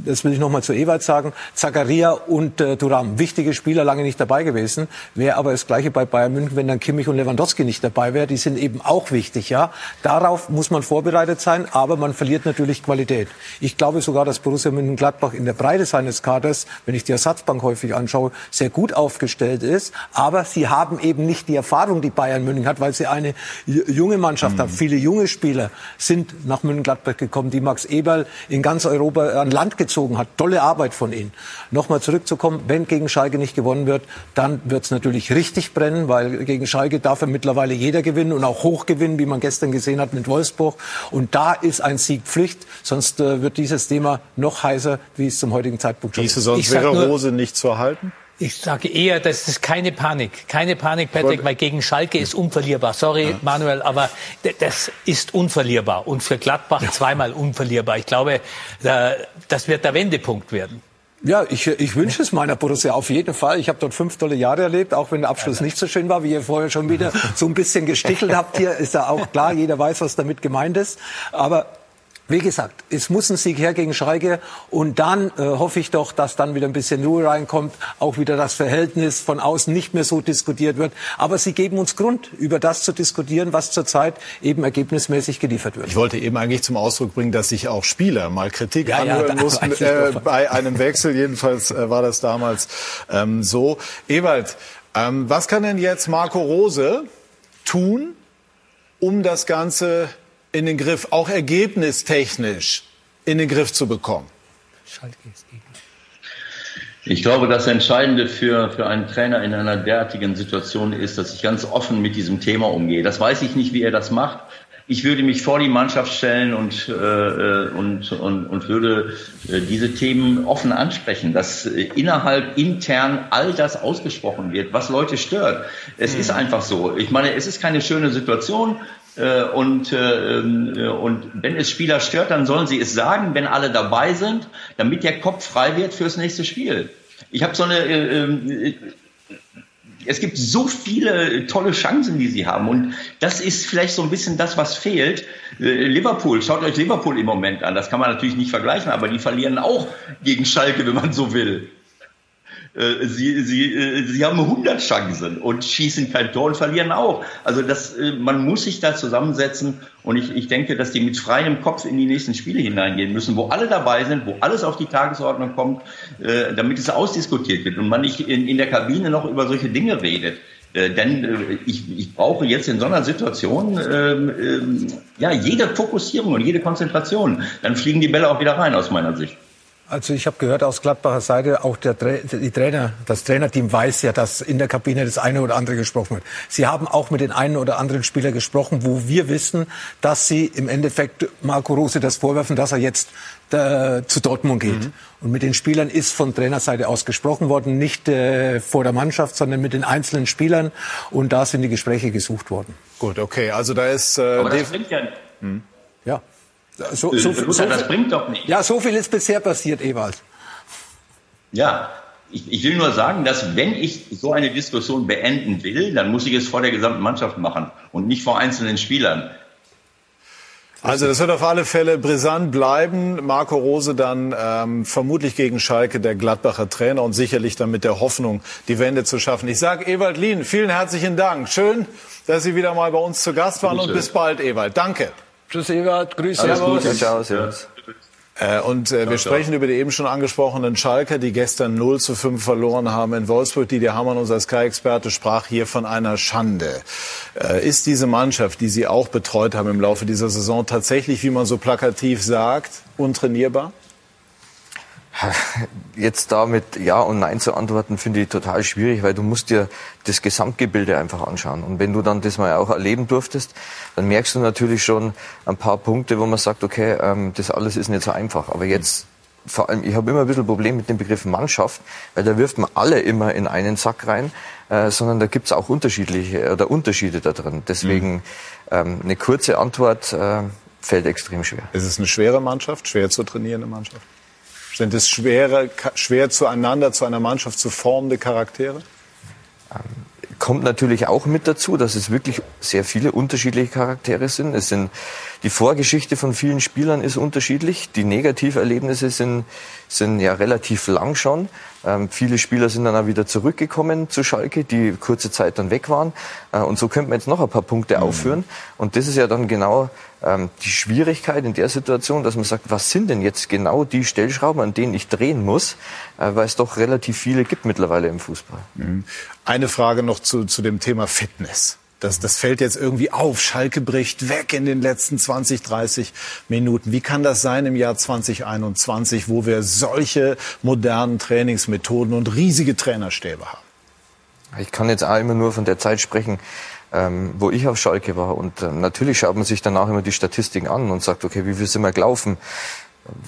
Speaker 2: das will ich nochmal zu Ewald sagen, Zakaria und äh, Thuram, wichtige Spieler, lange nicht dabei gewesen. Wäre aber das Gleiche bei Bayern München, wenn dann Kimmich und Lewandowski nicht dabei wären. Die sind eben auch wichtig, ja. Darauf muss man vorbereitet sein, aber man verliert natürlich Qualität. Ich glaube sogar, dass Borussia Mönchengladbach in der Breite seines Kaders, wenn ich die Ersatzbank häufig anschaue, sehr gut aufgestellt ist. Aber sie haben eben nicht die Erfahrung, die Bayern München hat, weil sie eine junge Mannschaft mhm. haben, viele junge Spieler sind nach München-Gladbach gekommen, die Max Eberl in ganz Europa an Land gezogen hat. Tolle Arbeit von ihnen. Nochmal zurückzukommen, wenn gegen Schalke nicht gewonnen wird, dann wird es natürlich richtig brennen, weil gegen Schalke darf er mittlerweile jeder gewinnen und auch hoch gewinnen, wie man gestern gesehen hat mit Wolfsburg. Und da ist ein Sieg Pflicht, sonst äh, wird dieses Thema noch heißer, wie es zum heutigen Zeitpunkt schon
Speaker 1: ist. Sonst wäre Rose nicht zu erhalten?
Speaker 7: Ich sage eher, das ist keine Panik. Keine Panik, Patrick, weil gegen Schalke ist unverlierbar. Sorry, ja. Manuel, aber das ist unverlierbar. Und für Gladbach ja. zweimal unverlierbar. Ich glaube, das wird der Wendepunkt werden.
Speaker 2: Ja, ich, ich wünsche es meiner Borussia auf jeden Fall. Ich habe dort fünf tolle Jahre erlebt, auch wenn der Abschluss nicht so schön war, wie ihr vorher schon wieder so ein bisschen gestichelt habt hier. Ist ja auch klar, jeder weiß, was damit gemeint ist. Aber wie gesagt, es muss ein Sieg her gegen Schalke und dann äh, hoffe ich doch, dass dann wieder ein bisschen Ruhe reinkommt, auch wieder das Verhältnis von außen nicht mehr so diskutiert wird. Aber sie geben uns Grund, über das zu diskutieren, was zurzeit eben ergebnismäßig geliefert wird.
Speaker 1: Ich wollte eben eigentlich zum Ausdruck bringen, dass sich auch Spieler mal Kritik ja, anhören ja, mussten äh, bei einem Wechsel. Jedenfalls äh, war das damals ähm, so. Ewald, ähm, was kann denn jetzt Marco Rose tun, um das Ganze in den Griff, auch ergebnistechnisch in den Griff zu bekommen?
Speaker 10: Ich glaube, das Entscheidende für, für einen Trainer in einer derartigen Situation ist, dass ich ganz offen mit diesem Thema umgehe. Das weiß ich nicht, wie er das macht. Ich würde mich vor die Mannschaft stellen und, äh, und, und, und würde äh, diese Themen offen ansprechen, dass äh, innerhalb, intern all das ausgesprochen wird, was Leute stört. Es mhm. ist einfach so. Ich meine, es ist keine schöne Situation. Äh, und, äh, äh, und wenn es Spieler stört, dann sollen sie es sagen, wenn alle dabei sind, damit der Kopf frei wird fürs nächste Spiel. Ich habe so eine äh, es gibt so viele tolle Chancen, die sie haben. Und das ist vielleicht so ein bisschen das, was fehlt. Liverpool, schaut euch Liverpool im Moment an. Das kann man natürlich nicht vergleichen, aber die verlieren auch gegen Schalke, wenn man so will. Äh, sie, sie, äh, sie haben 100 Chancen und schießen kein Tor und verlieren auch. Also das, äh, man muss sich da zusammensetzen und ich, ich denke, dass die mit freiem Kopf in die nächsten Spiele hineingehen müssen, wo alle dabei sind, wo alles auf die Tagesordnung kommt, damit es ausdiskutiert wird und man nicht in, in der Kabine noch über solche Dinge redet. denn ich, ich brauche jetzt in so einer Situation ähm, ähm, ja jede Fokussierung und jede Konzentration. Dann fliegen die Bälle auch wieder rein aus meiner Sicht.
Speaker 2: Also ich habe gehört aus Gladbacher Seite, auch der, die Trainer, das Trainerteam weiß ja, dass in der Kabine das eine oder andere gesprochen wird. Sie haben auch mit den einen oder anderen Spielern gesprochen, wo wir wissen, dass sie im Endeffekt Marco Rose das vorwerfen, dass er jetzt äh, zu Dortmund geht. Mhm. Und mit den Spielern ist von Trainerseite aus gesprochen worden, nicht äh, vor der Mannschaft, sondern mit den einzelnen Spielern. Und da sind die Gespräche gesucht worden.
Speaker 1: Gut, okay. Also da ist. Äh,
Speaker 10: Aber das ja.
Speaker 2: Hm. Ja. So, so, so, so, das bringt doch nicht. Ja, so viel ist bisher passiert, Ewald.
Speaker 10: Ja, ich, ich, will nur sagen, dass wenn ich so eine Diskussion beenden will, dann muss ich es vor der gesamten Mannschaft machen und nicht vor einzelnen Spielern.
Speaker 1: Also das wird auf alle Fälle brisant bleiben. Marco Rose dann ähm, vermutlich gegen Schalke der Gladbacher Trainer und sicherlich dann mit der Hoffnung, die Wende zu schaffen. Ich sage Ewald Lien, vielen herzlichen Dank. Schön, dass Sie wieder mal bei uns zu Gast waren und bis bald, Ewald. Danke.
Speaker 2: Tschüss, Ewald. Grüße. Alles
Speaker 8: Servus. Gute. Ciao, servus.
Speaker 1: Äh, und äh, wir sprechen über die eben schon angesprochenen Schalker, die gestern 0 zu 5 verloren haben in Wolfsburg. Didier Hamann, unser Sky-Experte, sprach hier von einer Schande. Äh, ist diese Mannschaft, die Sie auch betreut haben im Laufe dieser Saison, tatsächlich, wie man so plakativ sagt, untrainierbar?
Speaker 8: Jetzt da mit Ja und Nein zu antworten, finde ich total schwierig, weil du musst dir das Gesamtgebilde einfach anschauen. Und wenn du dann das mal auch erleben durftest, dann merkst du natürlich schon ein paar Punkte, wo man sagt, okay, ähm, das alles ist nicht so einfach. Aber jetzt vor allem, ich habe immer ein bisschen Problem mit dem Begriff Mannschaft, weil da wirft man alle immer in einen Sack rein, äh, sondern da gibt es auch unterschiedliche oder Unterschiede da drin. Deswegen mhm. ähm, eine kurze Antwort äh, fällt extrem schwer.
Speaker 1: Ist es eine schwere Mannschaft, schwer zu trainierende Mannschaft? Sind es schwere, schwer zueinander, zu einer Mannschaft zu formende Charaktere?
Speaker 8: Ähm, kommt natürlich auch mit dazu, dass es wirklich sehr viele unterschiedliche Charaktere sind. Es sind die Vorgeschichte von vielen Spielern ist unterschiedlich. Die Negativerlebnisse sind, sind ja relativ lang schon. Ähm, viele Spieler sind dann auch wieder zurückgekommen zu Schalke, die kurze Zeit dann weg waren. Äh, und so könnte man jetzt noch ein paar Punkte mhm. aufführen. Und das ist ja dann genau die Schwierigkeit in der Situation, dass man sagt, was sind denn jetzt genau die Stellschrauben, an denen ich drehen muss, äh, weil es doch relativ viele gibt mittlerweile im Fußball.
Speaker 1: Mhm. Eine Frage noch zu, zu dem Thema Fitness. Das, das fällt jetzt irgendwie auf. Schalke bricht weg in den letzten 20, 30 Minuten. Wie kann das sein im Jahr 2021, wo wir solche modernen Trainingsmethoden und riesige Trainerstäbe haben?
Speaker 8: Ich kann jetzt auch immer nur von der Zeit sprechen, ähm, wo ich auf Schalke war. Und ähm, natürlich schaut man sich danach immer die Statistiken an und sagt, okay, wie viel sind wir gelaufen?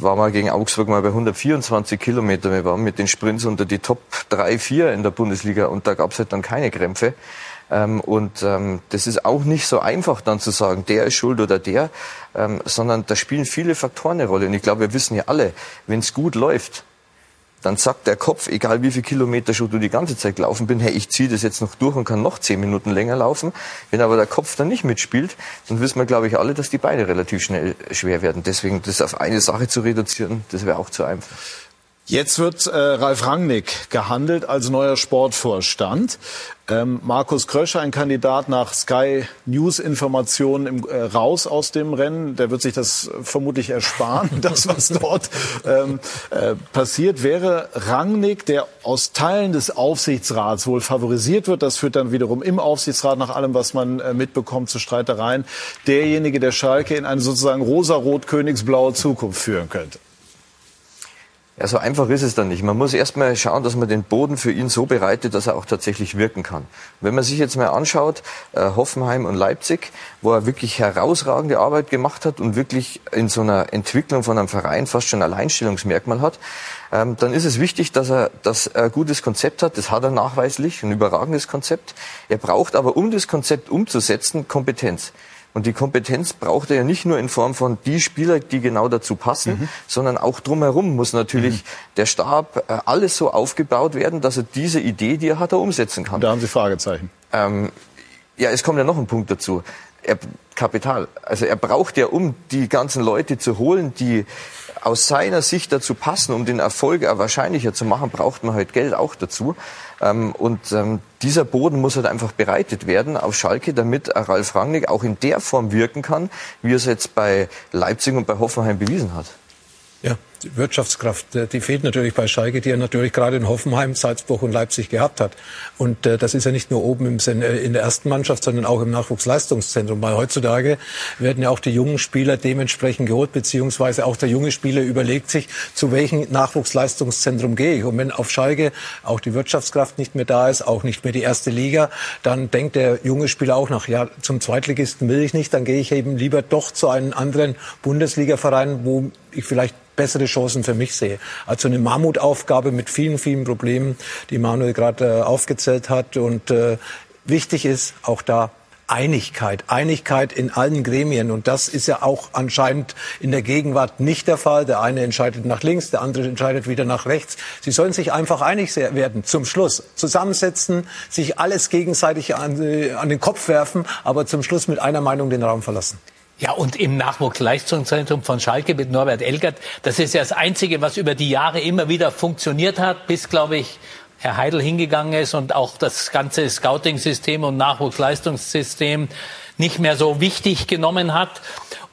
Speaker 8: war mal gegen Augsburg mal bei 124 Kilometer. Wir waren mit den Sprints unter die Top 3, 4 in der Bundesliga und da gab es halt dann keine Krämpfe. Ähm, und ähm, das ist auch nicht so einfach dann zu sagen, der ist schuld oder der, ähm, sondern da spielen viele Faktoren eine Rolle. Und ich glaube, wir wissen ja alle, wenn es gut läuft, dann sagt der Kopf, egal wie viele Kilometer schon du die ganze Zeit gelaufen bin, hey, ich ziehe das jetzt noch durch und kann noch zehn Minuten länger laufen. Wenn aber der Kopf dann nicht mitspielt, dann wissen wir, glaube ich, alle, dass die Beine relativ schnell schwer werden. Deswegen das auf eine Sache zu reduzieren, das wäre auch zu einfach.
Speaker 1: Jetzt wird äh, Ralf Rangnick gehandelt als neuer Sportvorstand. Ähm, Markus Kröscher, ein Kandidat nach Sky News Informationen äh, raus aus dem Rennen. Der wird sich das vermutlich ersparen, das was dort ähm, äh, passiert. Wäre Rangnick, der aus Teilen des Aufsichtsrats wohl favorisiert wird, das führt dann wiederum im Aufsichtsrat nach allem, was man äh, mitbekommt, zu Streitereien, derjenige, der Schalke in eine sozusagen rosarot-königsblaue Zukunft führen könnte.
Speaker 8: Ja, so einfach ist es dann nicht. Man muss erstmal schauen, dass man den Boden für ihn so bereitet, dass er auch tatsächlich wirken kann. Wenn man sich jetzt mal anschaut, äh, Hoffenheim und Leipzig, wo er wirklich herausragende Arbeit gemacht hat und wirklich in so einer Entwicklung von einem Verein fast schon ein Alleinstellungsmerkmal hat, ähm, dann ist es wichtig, dass er, dass er ein gutes Konzept hat. Das hat er nachweislich, ein überragendes Konzept. Er braucht aber, um das Konzept umzusetzen, Kompetenz. Und die Kompetenz braucht er ja nicht nur in Form von die Spieler, die genau dazu passen, mhm. sondern auch drumherum muss natürlich mhm. der Stab äh, alles so aufgebaut werden, dass er diese Idee, die er hat, er umsetzen kann.
Speaker 1: Da haben Sie Fragezeichen.
Speaker 8: Ähm, ja, es kommt ja noch ein Punkt dazu. Er, Kapital. Also er braucht ja, um die ganzen Leute zu holen, die aus seiner Sicht dazu passen, um den Erfolg wahrscheinlicher zu machen, braucht man halt Geld auch dazu. Ähm, und ähm, dieser Boden muss halt einfach bereitet werden auf Schalke, damit Ralf Rangnick auch in der Form wirken kann, wie er es jetzt bei Leipzig und bei Hoffenheim bewiesen hat.
Speaker 2: Ja, Wirtschaftskraft, äh, die fehlt natürlich bei Schalke, die er natürlich gerade in Hoffenheim, Salzburg und Leipzig gehabt hat. Und äh, das ist ja nicht nur oben im, äh, in der ersten Mannschaft, sondern auch im Nachwuchsleistungszentrum. Weil heutzutage werden ja auch die jungen Spieler dementsprechend geholt, beziehungsweise auch der junge Spieler überlegt sich, zu welchem Nachwuchsleistungszentrum gehe ich. Und wenn auf Schalke auch die Wirtschaftskraft nicht mehr da ist, auch nicht mehr die erste Liga, dann denkt der junge Spieler auch nach, ja, zum Zweitligisten will ich nicht, dann gehe ich eben lieber doch zu einem anderen Bundesliga-Verein, wo ich vielleicht bessere Chancen für mich sehe. Also eine Mammutaufgabe mit vielen, vielen Problemen, die Manuel gerade äh, aufgezählt hat. Und äh, wichtig ist auch da Einigkeit, Einigkeit in allen Gremien. Und das ist ja auch anscheinend in der Gegenwart nicht der Fall. Der eine entscheidet nach links, der andere entscheidet wieder nach rechts. Sie sollen sich einfach einig werden. Zum Schluss zusammensetzen, sich alles gegenseitig an, äh, an den Kopf werfen, aber zum Schluss mit einer Meinung den Raum verlassen.
Speaker 7: Ja, und im Nachwuchsleistungszentrum von Schalke mit Norbert Elgert, das ist ja das Einzige, was über die Jahre immer wieder funktioniert hat, bis, glaube ich, Herr Heidel hingegangen ist und auch das ganze Scouting-System und Nachwuchsleistungssystem nicht mehr so wichtig genommen hat.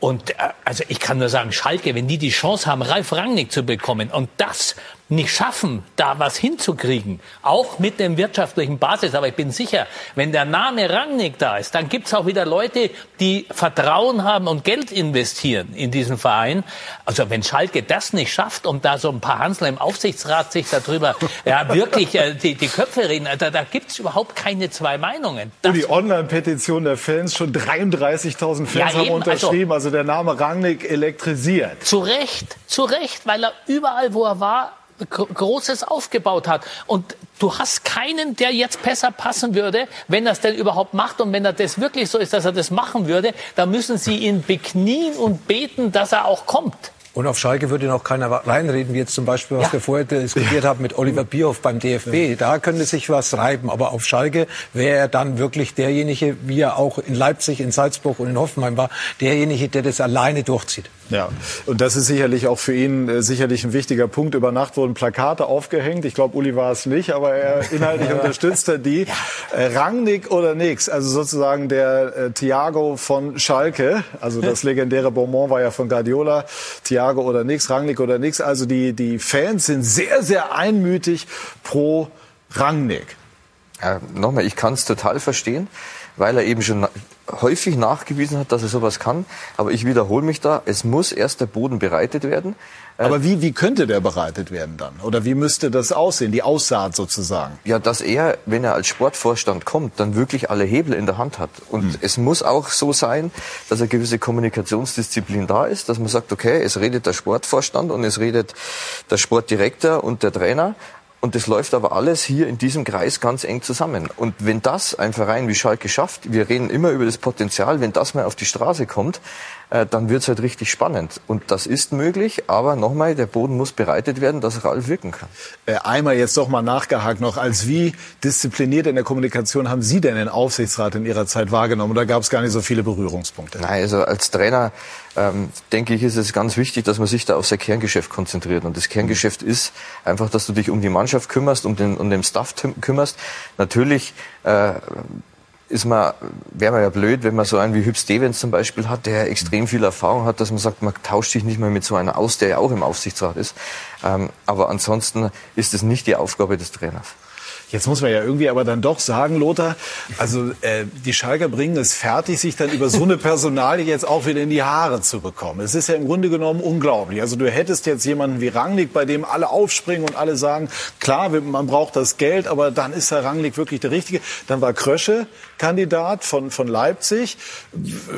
Speaker 7: Und äh, also ich kann nur sagen, Schalke, wenn die die Chance haben, Ralf Rangnick zu bekommen und das nicht schaffen, da was hinzukriegen, auch mit dem wirtschaftlichen Basis. Aber ich bin sicher, wenn der Name Rangnick da ist, dann gibt's auch wieder Leute, die Vertrauen haben und Geld investieren in diesen Verein. Also wenn Schalke das nicht schafft und da so ein paar Hansler im Aufsichtsrat sich darüber ja, wirklich äh, die, die Köpfe reden, da, da gibt's überhaupt keine zwei Meinungen.
Speaker 1: Das und die Online-Petition der Fans, schon 33.000 Fans ja, haben eben, also unterschrieben. Also, also der Name Rangnick elektrisiert.
Speaker 7: Zu Recht, zu Recht, weil er überall, wo er war, Großes aufgebaut hat. Und du hast keinen, der jetzt besser passen würde, wenn er es denn überhaupt macht. Und wenn er das wirklich so ist, dass er das machen würde, dann müssen sie ihn beknien und beten, dass er auch kommt.
Speaker 2: Und auf Schalke würde noch keiner reinreden, wie jetzt zum Beispiel, was ja. wir vorher diskutiert haben mit Oliver Bierhoff beim DFB. Ja. Da könnte sich was reiben. Aber auf Schalke wäre er dann wirklich derjenige, wie er auch in Leipzig, in Salzburg und in Hoffenheim war, derjenige, der das alleine durchzieht.
Speaker 1: Ja, und das ist sicherlich auch für ihn äh, sicherlich ein wichtiger Punkt. Über Nacht wurden Plakate aufgehängt. Ich glaube, Uli war es nicht, aber er inhaltlich unterstützt er die. Äh, Rangnick oder nix, also sozusagen der äh, Thiago von Schalke. Also das legendäre Beaumont war ja von Guardiola. Thiago oder nix, Rangnick oder nix. Also die, die Fans sind sehr, sehr einmütig pro Rangnick.
Speaker 8: Ja, Nochmal, ich kann es total verstehen, weil er eben schon häufig nachgewiesen hat, dass er sowas kann. Aber ich wiederhole mich da, es muss erst der Boden bereitet werden.
Speaker 1: Aber wie, wie könnte der bereitet werden dann? Oder wie müsste das aussehen, die Aussaat sozusagen?
Speaker 8: Ja, dass er, wenn er als Sportvorstand kommt, dann wirklich alle Hebel in der Hand hat. Und hm. es muss auch so sein, dass eine gewisse Kommunikationsdisziplin da ist, dass man sagt, okay, es redet der Sportvorstand und es redet der Sportdirektor und der Trainer. Und das läuft aber alles hier in diesem Kreis ganz eng zusammen. Und wenn das ein Verein wie Schalke schafft, wir reden immer über das Potenzial, wenn das mal auf die Straße kommt, äh, dann wird es halt richtig spannend. Und das ist möglich, aber nochmal, der Boden muss bereitet werden, dass Ralf wirken kann.
Speaker 1: Äh, einmal jetzt doch mal nachgehakt noch, als wie diszipliniert in der Kommunikation haben Sie denn den Aufsichtsrat in Ihrer Zeit wahrgenommen? Oder gab es gar nicht so viele Berührungspunkte?
Speaker 8: Nein, also als Trainer ähm, denke ich, ist es ganz wichtig, dass man sich da auf sein Kerngeschäft konzentriert. Und das Kerngeschäft ist einfach, dass du dich um die Mannschaft kümmerst, um den, um den Staff kümmerst. Natürlich äh, ist man, wäre man ja blöd, wenn man so einen wie Hüb Stevens zum Beispiel hat, der extrem viel Erfahrung hat, dass man sagt, man tauscht sich nicht mehr mit so einer aus, der ja auch im Aufsichtsrat ist. Ähm, aber ansonsten ist es nicht die Aufgabe des Trainers.
Speaker 1: Jetzt muss man ja irgendwie aber dann doch sagen, Lothar, also äh, die Schalker bringen es fertig, sich dann über so eine Personalie jetzt auch wieder in die Haare zu bekommen. Es ist ja im Grunde genommen unglaublich. Also du hättest jetzt jemanden wie Rangnick, bei dem alle aufspringen und alle sagen, klar, man braucht das Geld, aber dann ist der Rangnick wirklich der Richtige. Dann war Krösche Kandidat von, von Leipzig.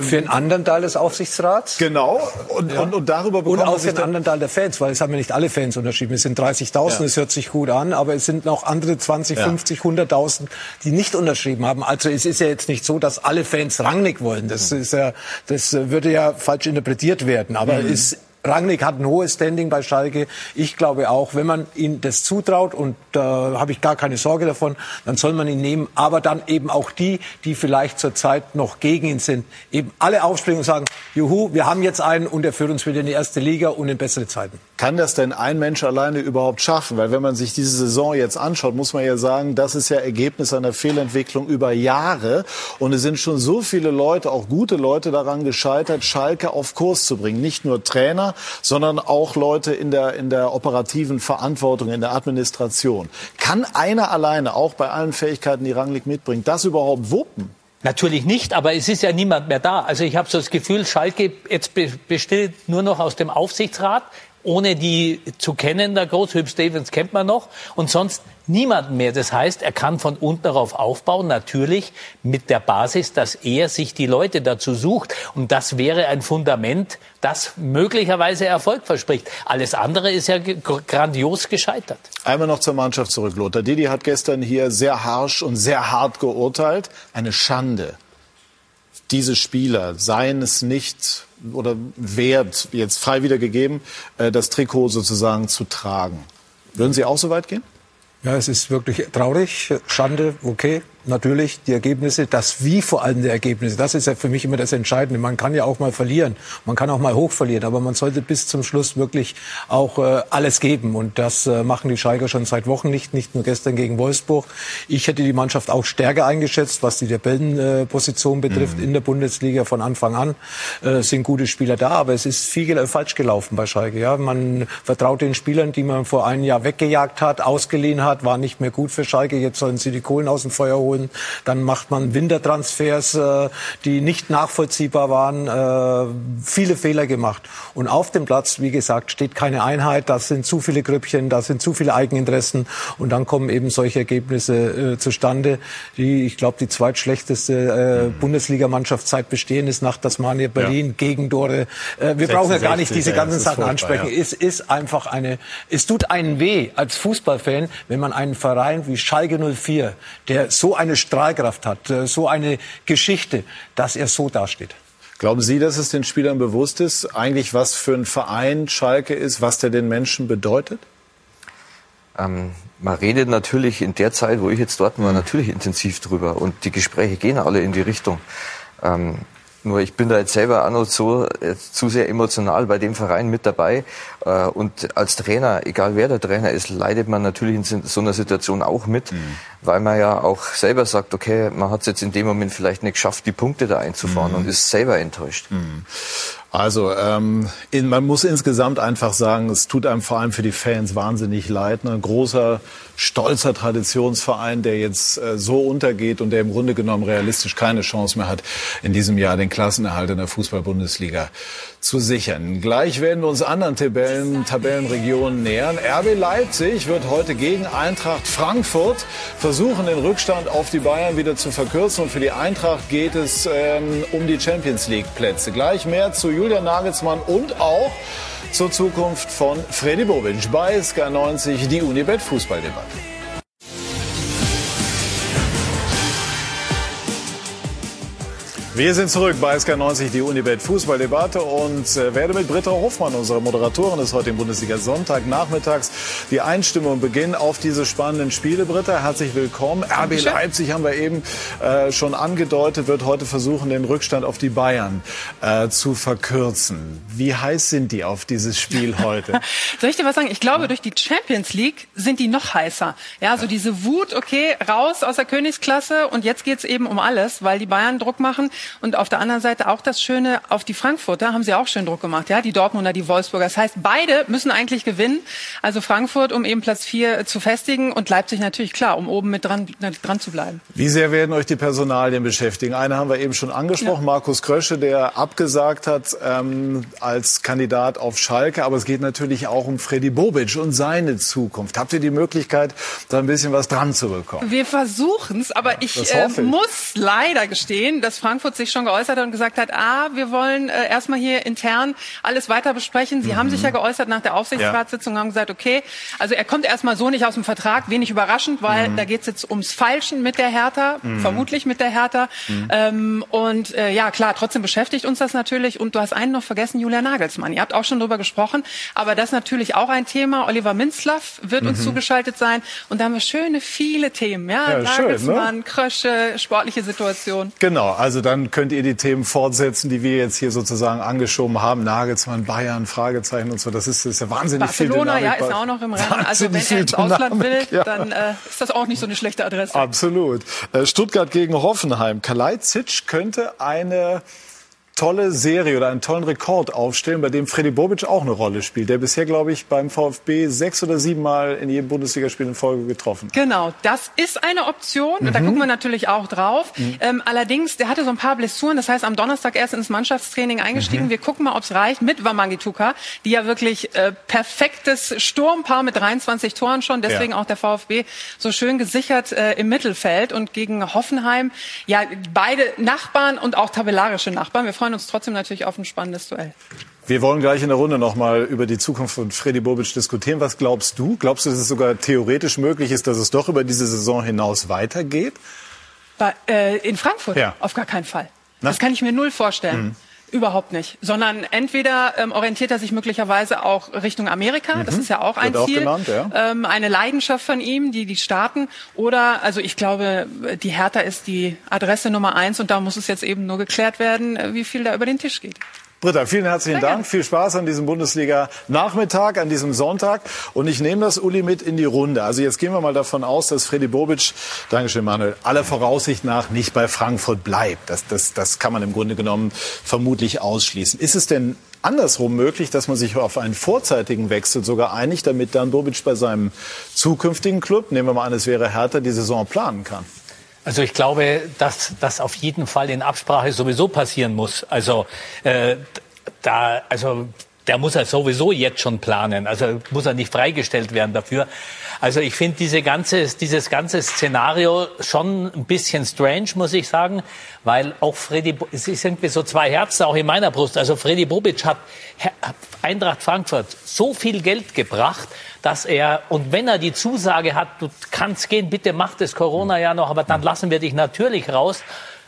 Speaker 2: Für einen anderen Teil des Aufsichtsrats.
Speaker 1: Genau. Und, ja. und, und darüber bekommt
Speaker 2: Und auch für einen anderen Teil der Fans, weil es haben ja nicht alle Fans unterschrieben. Es sind 30.000, es hört sich gut an, aber es sind noch andere 20, ja. 50, 100.000, die nicht unterschrieben haben. Also es ist ja jetzt nicht so, dass alle Fans Rangnick wollen. Das ist ja, das würde ja falsch interpretiert werden. Aber mhm. es Rangnick hat ein hohes Standing bei Schalke. Ich glaube auch, wenn man ihm das zutraut, und da äh, habe ich gar keine Sorge davon, dann soll man ihn nehmen. Aber dann eben auch die, die vielleicht zurzeit noch gegen ihn sind, eben alle aufspringen und sagen, juhu, wir haben jetzt einen und er führt uns wieder in die erste Liga und in bessere Zeiten.
Speaker 1: Kann das denn ein Mensch alleine überhaupt schaffen? Weil wenn man sich diese Saison jetzt anschaut, muss man ja sagen, das ist ja Ergebnis einer Fehlentwicklung über Jahre. Und es sind schon so viele Leute, auch gute Leute daran gescheitert, Schalke auf Kurs zu bringen. Nicht nur Trainer, sondern auch Leute in der, in der operativen Verantwortung, in der Administration. Kann einer alleine, auch bei allen Fähigkeiten, die Rangnick mitbringt, das überhaupt wuppen?
Speaker 7: Natürlich nicht, aber es ist ja niemand mehr da. Also ich habe so das Gefühl, Schalke jetzt besteht nur noch aus dem Aufsichtsrat ohne die zu kennen, der Großhüb Stevens kennt man noch und sonst niemanden mehr. Das heißt, er kann von unten darauf aufbauen, natürlich mit der Basis, dass er sich die Leute dazu sucht. Und das wäre ein Fundament, das möglicherweise Erfolg verspricht. Alles andere ist ja grandios gescheitert.
Speaker 1: Einmal noch zur Mannschaft zurück, Lothar. Didi hat gestern hier sehr harsch und sehr hart geurteilt. Eine Schande. Diese Spieler seien es nicht oder wert, jetzt frei wiedergegeben, äh, das Trikot sozusagen zu tragen. Würden Sie auch so weit gehen?
Speaker 2: Ja, es ist wirklich traurig, Schande, okay natürlich die Ergebnisse, das Wie vor allem der Ergebnisse. Das ist ja für mich immer das Entscheidende. Man kann ja auch mal verlieren, man kann auch mal hoch verlieren, aber man sollte bis zum Schluss wirklich auch äh, alles geben. Und das äh, machen die Schalker schon seit Wochen nicht, nicht nur gestern gegen Wolfsburg. Ich hätte die Mannschaft auch stärker eingeschätzt, was die Tabellenposition betrifft mhm. in der Bundesliga von Anfang an. Äh, sind gute Spieler da, aber es ist viel falsch gelaufen bei Schalke. Ja, man vertraut den Spielern, die man vor einem Jahr weggejagt hat, ausgeliehen hat, war nicht mehr gut für Schalke. Jetzt sollen sie die Kohlen aus dem Feuer holen holen. Dann macht man Wintertransfers, äh, die nicht nachvollziehbar waren. Äh, viele Fehler gemacht. Und auf dem Platz, wie gesagt, steht keine Einheit. Da sind zu viele Grüppchen, da sind zu viele Eigeninteressen. Und dann kommen eben solche Ergebnisse äh, zustande, die, ich glaube, die zweitschlechteste äh, Bundesligamannschaft seit Bestehen ist nach Tasmania Berlin, ja. Gegentore. Äh, wir brauchen ja gar nicht diese ganzen Sachen ansprechen. Ja. Es ist einfach eine, es tut einen weh als Fußballfan, wenn man einen Verein wie Schalke 04, der so ein eine Strahlkraft hat, äh, so eine Geschichte, dass er so dasteht.
Speaker 1: Glauben Sie, dass es den Spielern bewusst ist, eigentlich was für ein Verein Schalke ist, was der den Menschen bedeutet?
Speaker 8: Ähm, man redet natürlich in der Zeit, wo ich jetzt dort war, natürlich intensiv drüber und die Gespräche gehen alle in die Richtung. Ähm, nur ich bin da jetzt selber auch noch so jetzt zu sehr emotional bei dem Verein mit dabei. Äh, und als Trainer, egal wer der Trainer ist, leidet man natürlich in so einer Situation auch mit, mhm. weil man ja auch selber sagt, okay, man hat es jetzt in dem Moment vielleicht nicht geschafft, die Punkte da einzufahren mhm. und ist selber enttäuscht. Mhm.
Speaker 1: Also ähm, in, man muss insgesamt einfach sagen, es tut einem vor allem für die Fans wahnsinnig leid. Ne? Ein großer, stolzer Traditionsverein, der jetzt äh, so untergeht und der im Grunde genommen realistisch keine Chance mehr hat, in diesem Jahr den Klassenerhalt in der Fußball-Bundesliga zu sichern. Gleich werden wir uns anderen Tabellen, Tabellenregionen nähern. RB Leipzig wird heute gegen Eintracht Frankfurt versuchen, den Rückstand auf die Bayern wieder zu verkürzen. Und für die Eintracht geht es ähm, um die Champions League Plätze. Gleich mehr zu Julian Nagelsmann und auch zur Zukunft von Freddy Bobic bei SK90, die Unibet Fußballdebatte. Wir sind zurück bei SK90, die Unibet Fußballdebatte und äh, werde mit Britta Hofmann, unserer Moderatorin ist heute im Bundesliga Sonntag nachmittags, die Einstimmung beginnen auf diese spannenden Spiele. Britta, herzlich willkommen. RB Leipzig haben wir eben äh, schon angedeutet, wird heute versuchen, den Rückstand auf die Bayern äh, zu verkürzen. Wie heiß sind die auf dieses Spiel heute?
Speaker 11: Soll ich dir was sagen? Ich glaube, durch die Champions League sind die noch heißer. Ja, so diese Wut, okay, raus aus der Königsklasse und jetzt geht's eben um alles, weil die Bayern Druck machen. Und auf der anderen Seite auch das Schöne, auf die Frankfurter haben sie auch schön Druck gemacht, ja, die Dortmunder, die Wolfsburger. Das heißt, beide müssen eigentlich gewinnen. Also Frankfurt, um eben Platz vier zu festigen und Leipzig natürlich klar, um oben mit dran, dran zu bleiben.
Speaker 1: Wie sehr werden euch die Personalien beschäftigen? Eine haben wir eben schon angesprochen, ja. Markus Krösche, der abgesagt hat ähm, als Kandidat auf Schalke. Aber es geht natürlich auch um Freddy Bobic und seine Zukunft. Habt ihr die Möglichkeit, da ein bisschen was dran zu bekommen?
Speaker 11: Wir versuchen es, aber ja, ich, äh, ich muss leider gestehen, dass Frankfurt sich schon geäußert hat und gesagt hat, ah, wir wollen äh, erstmal hier intern alles weiter besprechen. Sie mhm. haben sich ja geäußert nach der Aufsichtsratssitzung und haben gesagt, okay, also er kommt erstmal so nicht aus dem Vertrag, wenig überraschend, weil mhm. da geht es jetzt ums Falschen mit der Hertha, mhm. vermutlich mit der Hertha. Mhm. Ähm, und äh, ja, klar, trotzdem beschäftigt uns das natürlich. Und du hast einen noch vergessen, Julia Nagelsmann. Ihr habt auch schon drüber gesprochen, aber das ist natürlich auch ein Thema. Oliver Minzlaff wird uns mhm. zugeschaltet sein. Und da haben wir schöne, viele Themen. Ja, ja Nagelsmann, schön, ne? Krösche, sportliche Situation.
Speaker 1: Genau, also dann könnt ihr die Themen fortsetzen, die wir jetzt hier sozusagen angeschoben haben. Nagelsmann, Bayern, Fragezeichen und so. Das ist, das ist ja wahnsinnig
Speaker 11: Barcelona,
Speaker 1: viel
Speaker 11: Dynamik. ja, ist auch noch im Rennen. Also wenn er ins Ausland will, ja. dann äh, ist das auch nicht so eine schlechte Adresse.
Speaker 1: Absolut. Äh, Stuttgart gegen Hoffenheim. Kalajdzic könnte eine tolle Serie oder einen tollen Rekord aufstellen, bei dem Freddy Bobic auch eine Rolle spielt, der bisher, glaube ich, beim VfB sechs oder sieben Mal in jedem Bundesligaspiel in Folge getroffen hat.
Speaker 11: Genau, das ist eine Option. Mhm. Da gucken wir natürlich auch drauf. Mhm. Ähm, allerdings, der hatte so ein paar Blessuren. Das heißt, am Donnerstag erst ins Mannschaftstraining eingestiegen. Mhm. Wir gucken mal, ob es reicht mit Wamangituka, die ja wirklich äh, perfektes Sturmpaar mit 23 Toren schon. Deswegen ja. auch der VfB so schön gesichert äh, im Mittelfeld. Und gegen Hoffenheim, ja, beide Nachbarn und auch tabellarische Nachbarn. Wir freuen freuen uns trotzdem natürlich auf ein spannendes Duell.
Speaker 1: Wir wollen gleich in der Runde noch mal über die Zukunft von Freddy Bobic diskutieren. Was glaubst du? Glaubst du, dass es sogar theoretisch möglich ist, dass es doch über diese Saison hinaus weitergeht?
Speaker 11: Bei, äh, in Frankfurt? Ja. Auf gar keinen Fall. Na? Das kann ich mir null vorstellen. Mhm. Überhaupt nicht, sondern entweder ähm, orientiert er sich möglicherweise auch Richtung Amerika, mhm. das ist ja auch ein Wird Ziel, auch genannt, ja. ähm, eine Leidenschaft von ihm, die die Staaten, oder also ich glaube, die Hertha ist die Adresse Nummer eins und da muss es jetzt eben nur geklärt werden, äh, wie viel da über den Tisch geht.
Speaker 1: Britta, vielen herzlichen Danke. Dank. Viel Spaß an diesem Bundesliga-Nachmittag, an diesem Sonntag. Und ich nehme das, Uli, mit in die Runde. Also jetzt gehen wir mal davon aus, dass Freddy Bobic, Dankeschön, Manuel, aller Voraussicht nach nicht bei Frankfurt bleibt. Das, das, das kann man im Grunde genommen vermutlich ausschließen. Ist es denn andersrum möglich, dass man sich auf einen vorzeitigen Wechsel sogar einigt, damit dann Bobic bei seinem zukünftigen Club, nehmen wir mal an, es wäre Hertha, die Saison planen kann?
Speaker 7: Also ich glaube, dass das auf jeden Fall in Absprache sowieso passieren muss. Also äh, da, also der muss er sowieso jetzt schon planen. Also muss er nicht freigestellt werden dafür. Also ich finde diese ganze, dieses ganze Szenario schon ein bisschen strange, muss ich sagen, weil auch Freddy, es ist irgendwie so zwei Herzen auch in meiner Brust. Also Freddy Bobic hat Eintracht Frankfurt so viel Geld gebracht, dass er, und wenn er die Zusage hat, du kannst gehen, bitte mach das Corona ja noch, aber dann lassen wir dich natürlich raus.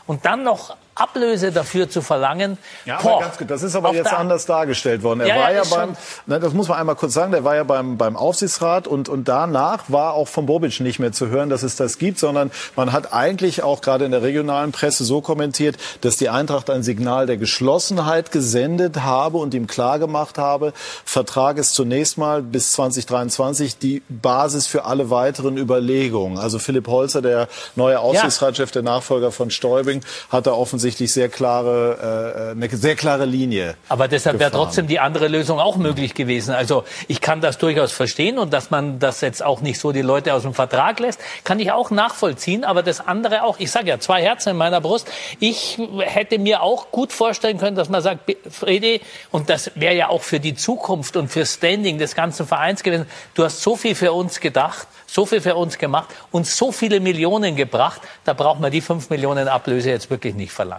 Speaker 7: Und dann noch Ablöse dafür zu verlangen.
Speaker 1: Ja, aber ganz gut, das ist aber jetzt anders dargestellt worden. Er ja, war ja, ja beim, ne, das muss man einmal kurz sagen, der war ja beim, beim Aufsichtsrat und, und danach war auch von Bobic nicht mehr zu hören, dass es das gibt, sondern man hat eigentlich auch gerade in der regionalen Presse so kommentiert, dass die Eintracht ein Signal der Geschlossenheit gesendet habe und ihm klargemacht habe, Vertrag ist zunächst mal bis 2023 die Basis für alle weiteren Überlegungen. Also Philipp Holzer, der neue Aufsichtsratschef, der Nachfolger von Stäubing, hat da offensichtlich offensichtlich sehr klare, äh, eine sehr klare Linie.
Speaker 7: Aber deshalb wäre trotzdem die andere Lösung auch möglich gewesen. Also ich kann das durchaus verstehen und dass man das jetzt auch nicht so die Leute aus dem Vertrag lässt, kann ich auch nachvollziehen. Aber das andere auch, ich sage ja, zwei Herzen in meiner Brust. Ich hätte mir auch gut vorstellen können, dass man sagt, Fredi, und das wäre ja auch für die Zukunft und für Standing des ganzen Vereins gewesen, du hast so viel für uns gedacht so viel für uns gemacht, uns so viele Millionen gebracht, da braucht man die fünf Millionen Ablöse jetzt wirklich nicht verlangen.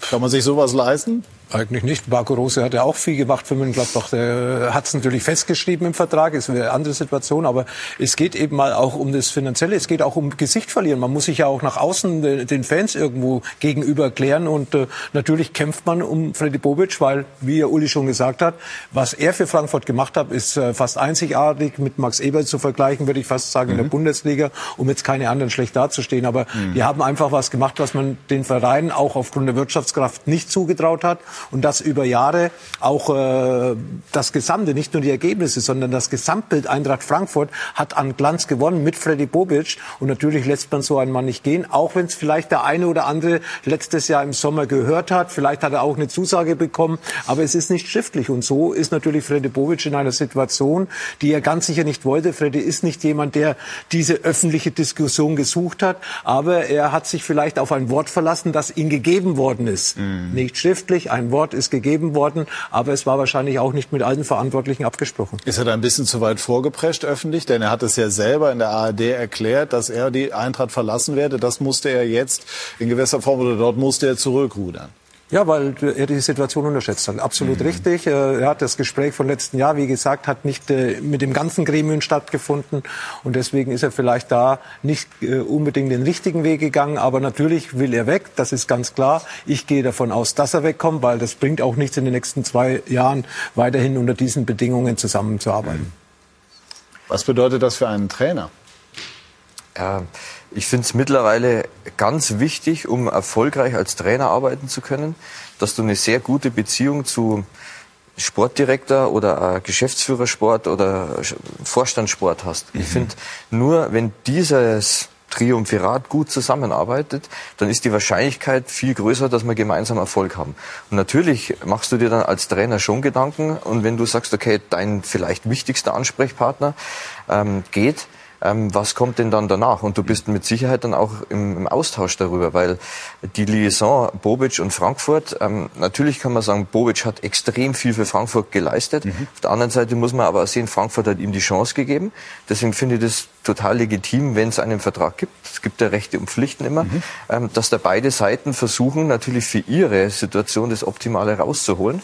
Speaker 1: Kann man sich sowas leisten?
Speaker 2: Eigentlich nicht. Marco Rose hat ja auch viel gemacht für Mönchengladbach. Der hat es natürlich festgeschrieben im Vertrag, ist eine andere Situation. Aber es geht eben mal auch um das Finanzielle. Es geht auch um Gesicht verlieren. Man muss sich ja auch nach außen den Fans irgendwo gegenüber klären. Und äh, natürlich kämpft man um Freddy Bobic, weil, wie ja Uli schon gesagt hat, was er für Frankfurt gemacht hat, ist äh, fast einzigartig. Mit Max Eber zu vergleichen, würde ich fast sagen, mhm. in der mhm. Bundesliga, um jetzt keine anderen schlecht dazustehen. Aber mhm. die haben einfach was gemacht, was man den Vereinen auch aufgrund der Wirtschaftskraft nicht zugetraut hat und das über Jahre auch äh, das Gesamte, nicht nur die Ergebnisse, sondern das Gesamtbild Eintracht Frankfurt hat an Glanz gewonnen mit Freddy Bobic und natürlich lässt man so einen Mann nicht gehen, auch wenn es vielleicht der eine oder andere letztes Jahr im Sommer gehört hat, vielleicht hat er auch eine Zusage bekommen, aber es ist nicht schriftlich und so ist natürlich Freddy Bobic in einer Situation, die er ganz sicher nicht wollte. Freddy ist nicht jemand, der diese öffentliche Diskussion gesucht hat, aber er hat sich vielleicht auf ein Wort verlassen, das ihm gegeben worden ist. Mhm. Nicht schriftlich, ein Wort ist gegeben worden, aber es war wahrscheinlich auch nicht mit allen Verantwortlichen abgesprochen.
Speaker 1: Ist er da ein bisschen zu weit vorgeprescht öffentlich? Denn er hat es ja selber in der ARD erklärt, dass er die Eintracht verlassen werde. Das musste er jetzt in gewisser Form oder dort musste er zurückrudern.
Speaker 2: Ja, weil er die Situation unterschätzt hat. Absolut mhm. richtig. Er hat das Gespräch von letzten Jahr, wie gesagt, hat nicht äh, mit dem ganzen Gremium stattgefunden. Und deswegen ist er vielleicht da nicht äh, unbedingt den richtigen Weg gegangen. Aber natürlich will er weg. Das ist ganz klar. Ich gehe davon aus, dass er wegkommt, weil das bringt auch nichts in den nächsten zwei Jahren weiterhin unter diesen Bedingungen zusammenzuarbeiten.
Speaker 1: Was bedeutet das für einen Trainer?
Speaker 8: Ich finde es mittlerweile ganz wichtig, um erfolgreich als Trainer arbeiten zu können, dass du eine sehr gute Beziehung zu Sportdirektor oder Geschäftsführersport oder Vorstandssport hast. Mhm. Ich finde, nur wenn dieses Triumphirat gut zusammenarbeitet, dann ist die Wahrscheinlichkeit viel größer, dass wir gemeinsam Erfolg haben. Und natürlich machst du dir dann als Trainer schon Gedanken und wenn du sagst, okay, dein vielleicht wichtigster Ansprechpartner ähm, geht, ähm, was kommt denn dann danach? Und du bist mit Sicherheit dann auch im, im Austausch darüber, weil die Liaison Bobic und Frankfurt, ähm, natürlich kann man sagen, Bobic hat extrem viel für Frankfurt geleistet. Mhm. Auf der anderen Seite muss man aber auch sehen, Frankfurt hat ihm die Chance gegeben. Deswegen finde ich das total legitim, wenn es einen Vertrag gibt. Es gibt ja Rechte und Pflichten immer, mhm. ähm, dass da beide Seiten versuchen, natürlich für ihre Situation das Optimale rauszuholen.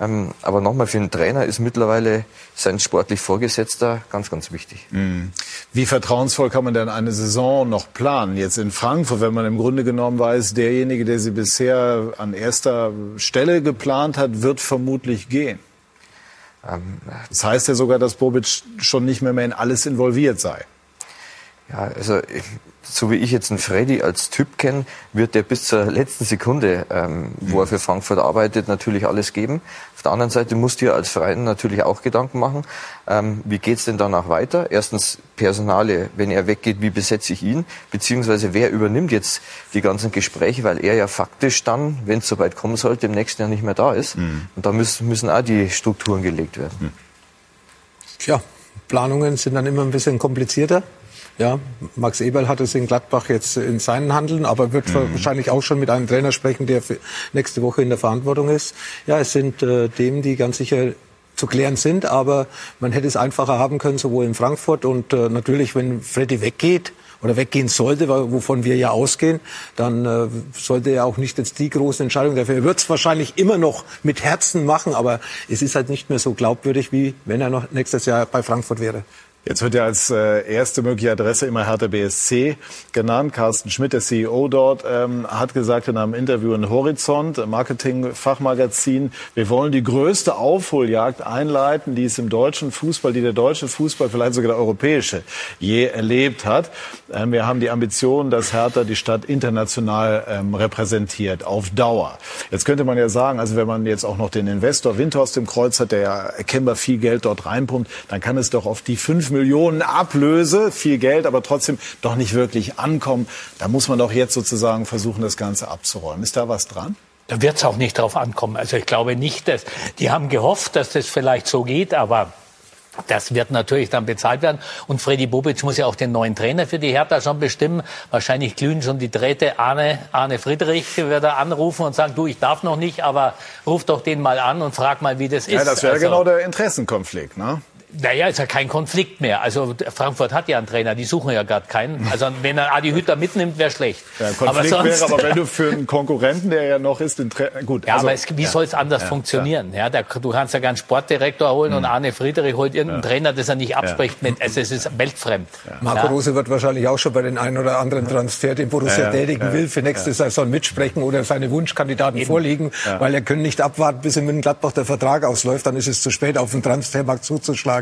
Speaker 8: Ähm, aber nochmal, für einen Trainer ist mittlerweile sein sportlich Vorgesetzter ganz, ganz wichtig.
Speaker 1: Mhm. Wie vertrauensvoll kann man denn eine Saison noch planen? Jetzt in Frankfurt, wenn man im Grunde genommen weiß, derjenige, der sie bisher an erster Stelle geplant hat, wird vermutlich gehen. Ähm, das heißt ja sogar, dass Bobic schon nicht mehr, mehr in alles involviert sei.
Speaker 8: Ja, also so wie ich jetzt einen Freddy als Typ kenne, wird er bis zur letzten Sekunde, ähm, wo er für Frankfurt arbeitet, natürlich alles geben. Auf der anderen Seite musst du dir als Verein natürlich auch Gedanken machen, ähm, wie geht's denn danach weiter? Erstens Personale, wenn er weggeht, wie besetze ich ihn? Beziehungsweise wer übernimmt jetzt die ganzen Gespräche, weil er ja faktisch dann, wenn es soweit kommen sollte, im nächsten Jahr nicht mehr da ist. Mhm. Und da müssen, müssen auch die Strukturen gelegt werden. Mhm.
Speaker 2: Tja, Planungen sind dann immer ein bisschen komplizierter. Ja, Max Eberl hat es in Gladbach jetzt in seinen Handeln, aber wird mhm. wahrscheinlich auch schon mit einem Trainer sprechen, der nächste Woche in der Verantwortung ist. Ja, es sind äh, Themen, die ganz sicher zu klären sind, aber man hätte es einfacher haben können, sowohl in Frankfurt und äh, natürlich, wenn Freddy weggeht, oder weggehen sollte, wovon wir ja ausgehen, dann äh, sollte er auch nicht jetzt die großen Entscheidungen treffen. Er wird es wahrscheinlich immer noch mit Herzen machen, aber es ist halt nicht mehr so glaubwürdig, wie wenn er noch nächstes Jahr bei Frankfurt wäre.
Speaker 1: Jetzt wird ja als äh, erste mögliche Adresse immer Hertha BSC genannt. Carsten Schmidt, der CEO dort, ähm, hat gesagt in einem Interview in Horizont, Marketing-Fachmagazin, wir wollen die größte Aufholjagd einleiten, die es im deutschen Fußball, die der deutsche Fußball, vielleicht sogar der europäische, je erlebt hat. Ähm, wir haben die Ambition, dass Hertha die Stadt international ähm, repräsentiert, auf Dauer. Jetzt könnte man ja sagen, also wenn man jetzt auch noch den Investor Windhorst im Kreuz hat, der ja erkennbar viel Geld dort reinpumpt, dann kann es doch auf die fünf Millionen Ablöse, viel Geld, aber trotzdem doch nicht wirklich ankommen. Da muss man doch jetzt sozusagen versuchen, das Ganze abzuräumen. Ist da was dran?
Speaker 7: Da wird es auch nicht drauf ankommen. Also ich glaube nicht, dass die haben gehofft, dass das vielleicht so geht, aber das wird natürlich dann bezahlt werden. Und Freddy Bobic muss ja auch den neuen Trainer für die Hertha schon bestimmen. Wahrscheinlich glühen schon die Drähte. Arne, Arne Friedrich wird er anrufen und sagen, du, ich darf noch nicht, aber ruf doch den mal an und frag mal, wie das ist.
Speaker 1: Ja, das wäre also, genau der Interessenkonflikt, ne?
Speaker 7: Naja, ist ja kein Konflikt mehr. Also Frankfurt hat ja einen Trainer, die suchen ja gerade keinen. Also wenn er Adi Hütter mitnimmt, wäre schlecht.
Speaker 1: Ja, Konflikt aber sonst, wäre aber, wenn du für einen Konkurrenten, der ja noch ist, den Tra gut.
Speaker 7: Ja, also, aber es, wie ja, soll es anders ja, funktionieren? Ja, der, du kannst ja keinen Sportdirektor holen mhm. und Arne Friedrich holt irgendeinen Trainer, das er nicht abspricht. Mit, also es ist weltfremd.
Speaker 2: Marco Rose wird wahrscheinlich auch schon bei den einen oder anderen Transfer, den Borussia tätigen will, für nächste Saison mitsprechen oder seine Wunschkandidaten Eben. vorliegen, weil er können nicht abwarten, bis in München-Gladbach der Vertrag ausläuft. Dann ist es zu spät, auf den Transfermarkt zuzuschlagen.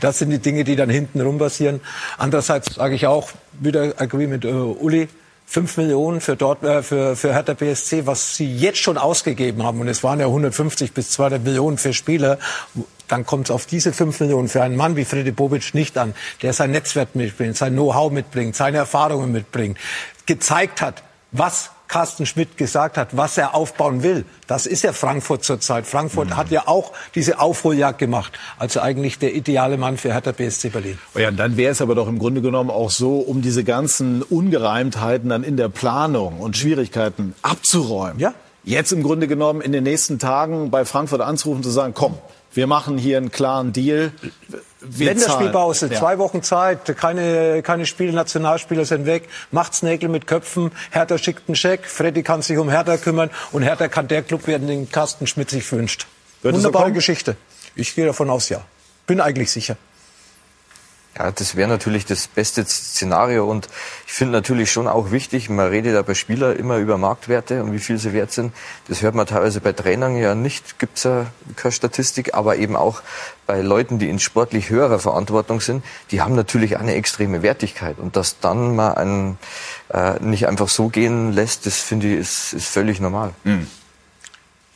Speaker 2: Das sind sind die Dinge, die dann hinten rum passieren. Andererseits sage ich auch, wieder agree mit äh, Uli, 5 Millionen für, dort, äh, für, für Hertha BSC, was sie jetzt schon ausgegeben haben, und es waren ja 150 bis 200 Millionen für Spieler, dann kommt es auf diese 5 Millionen für einen Mann wie Freddy Bobic nicht an, der sein Netzwerk mitbringt, sein Know-how mitbringt, seine Erfahrungen mitbringt, gezeigt hat, was Carsten Schmidt gesagt hat, was er aufbauen will. Das ist ja Frankfurt zurzeit. Frankfurt mhm. hat ja auch diese Aufholjagd gemacht. Also eigentlich der ideale Mann für Hertha BSC Berlin.
Speaker 1: Oh ja, dann wäre es aber doch im Grunde genommen auch so, um diese ganzen Ungereimtheiten dann in der Planung und Schwierigkeiten abzuräumen. Ja. Jetzt im Grunde genommen in den nächsten Tagen bei Frankfurt anzurufen, zu sagen, komm, wir machen hier einen klaren Deal.
Speaker 2: Länderspielpause, ja. zwei Wochen Zeit, keine, keine Spiele, Nationalspieler sind weg, macht's Nägel mit Köpfen, Hertha schickt einen Scheck, Freddy kann sich um Hertha kümmern und Hertha kann der Club werden, den Carsten Schmidt sich wünscht. Wird Wunderbare so Geschichte. Ich gehe davon aus, ja. Bin eigentlich sicher.
Speaker 8: Ja, das wäre natürlich das beste Szenario und ich finde natürlich schon auch wichtig, man redet ja bei Spielern immer über Marktwerte und wie viel sie wert sind. Das hört man teilweise bei Trainern ja nicht, gibt's ja keine Statistik, aber eben auch bei Leuten, die in sportlich höherer Verantwortung sind, die haben natürlich eine extreme Wertigkeit und dass dann mal einen äh, nicht einfach so gehen lässt, das finde ich ist, ist völlig normal. Mhm.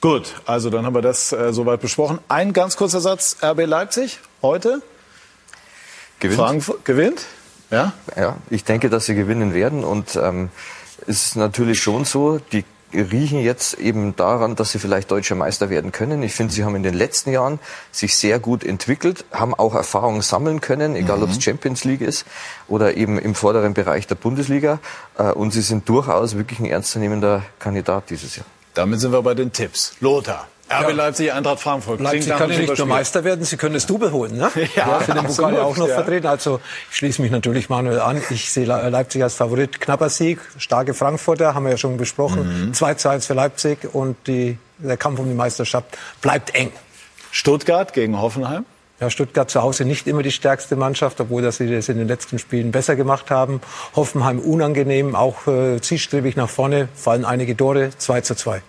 Speaker 1: Gut, also dann haben wir das äh, soweit besprochen. Ein ganz kurzer Satz, RB Leipzig heute
Speaker 8: gewinnt.
Speaker 1: Frankfurt gewinnt?
Speaker 8: Ja? Ja, ich denke, dass sie gewinnen werden. Und ähm, es ist natürlich schon so, die riechen jetzt eben daran, dass sie vielleicht deutscher Meister werden können. Ich finde, sie haben in den letzten Jahren sich sehr gut entwickelt, haben auch Erfahrungen sammeln können, egal mhm. ob es Champions League ist oder eben im vorderen Bereich der Bundesliga. Äh, und sie sind durchaus wirklich ein ernstzunehmender Kandidat dieses Jahr.
Speaker 1: Damit sind wir bei den Tipps. Lothar. RB ja. Leipzig, Eintracht Frankfurt.
Speaker 2: Leipzig kann ja nicht nur Meister werden, sie können das Double holen. Ne? Ja, ja für den Pokal auch noch ja. vertreten. Also ich schließe mich natürlich Manuel an. Ich sehe Leipzig als Favorit. Knapper Sieg, starke Frankfurter, haben wir ja schon besprochen. Mhm. 2 zu 1 für Leipzig und die, der Kampf um die Meisterschaft bleibt eng.
Speaker 1: Stuttgart gegen Hoffenheim?
Speaker 2: Ja, Stuttgart zu Hause nicht immer die stärkste Mannschaft, obwohl dass sie das in den letzten Spielen besser gemacht haben. Hoffenheim unangenehm, auch äh, zielstrebig nach vorne, fallen einige Tore, 2 zu 2.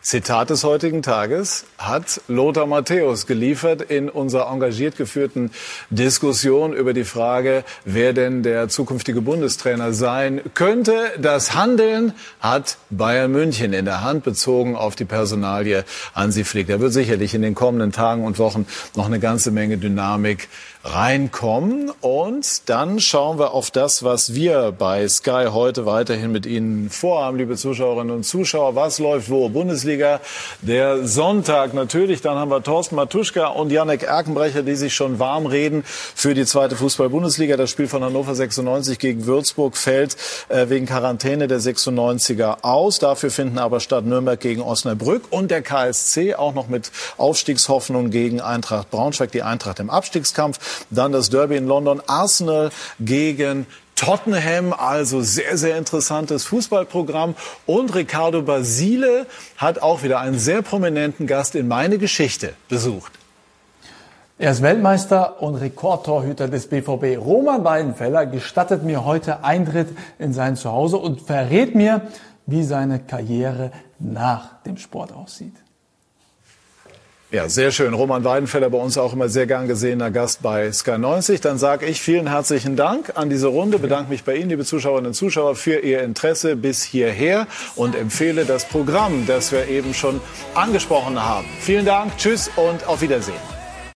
Speaker 1: Zitat des heutigen Tages hat Lothar Matthäus geliefert in unserer engagiert geführten Diskussion über die Frage, wer denn der zukünftige Bundestrainer sein könnte. Das Handeln hat Bayern München in der Hand bezogen auf die Personalie Hansi Flick. Da wird sicherlich in den kommenden Tagen und Wochen noch eine ganze Menge Dynamik reinkommen. Und dann schauen wir auf das, was wir bei Sky heute weiterhin mit Ihnen vorhaben, liebe Zuschauerinnen und Zuschauer. Was läuft wo? Bundesliga, der Sonntag natürlich. Dann haben wir Thorsten Matuschka und Janek Erkenbrecher, die sich schon warm reden für die zweite Fußball-Bundesliga. Das Spiel von Hannover 96 gegen Würzburg fällt äh, wegen Quarantäne der 96er aus. Dafür finden aber statt Nürnberg gegen Osnabrück und der KSC auch noch mit Aufstiegshoffnung gegen Eintracht Braunschweig, die Eintracht im Abstiegskampf. Dann das Derby in London. Arsenal gegen Tottenham, also sehr, sehr interessantes Fußballprogramm. Und Ricardo Basile hat auch wieder einen sehr prominenten Gast in meine Geschichte besucht.
Speaker 12: Er ist Weltmeister und Rekordtorhüter des BVB. Roman Weidenfeller gestattet mir heute Eintritt in sein Zuhause und verrät mir, wie seine Karriere nach dem Sport aussieht.
Speaker 1: Ja, sehr schön. Roman Weidenfeller bei uns auch immer sehr gern gesehener Gast bei Sky 90. Dann sage ich vielen herzlichen Dank an diese Runde, bedanke mich bei Ihnen, liebe Zuschauerinnen und Zuschauer, für Ihr Interesse bis hierher und empfehle das Programm, das wir eben schon angesprochen haben. Vielen Dank, tschüss und auf Wiedersehen.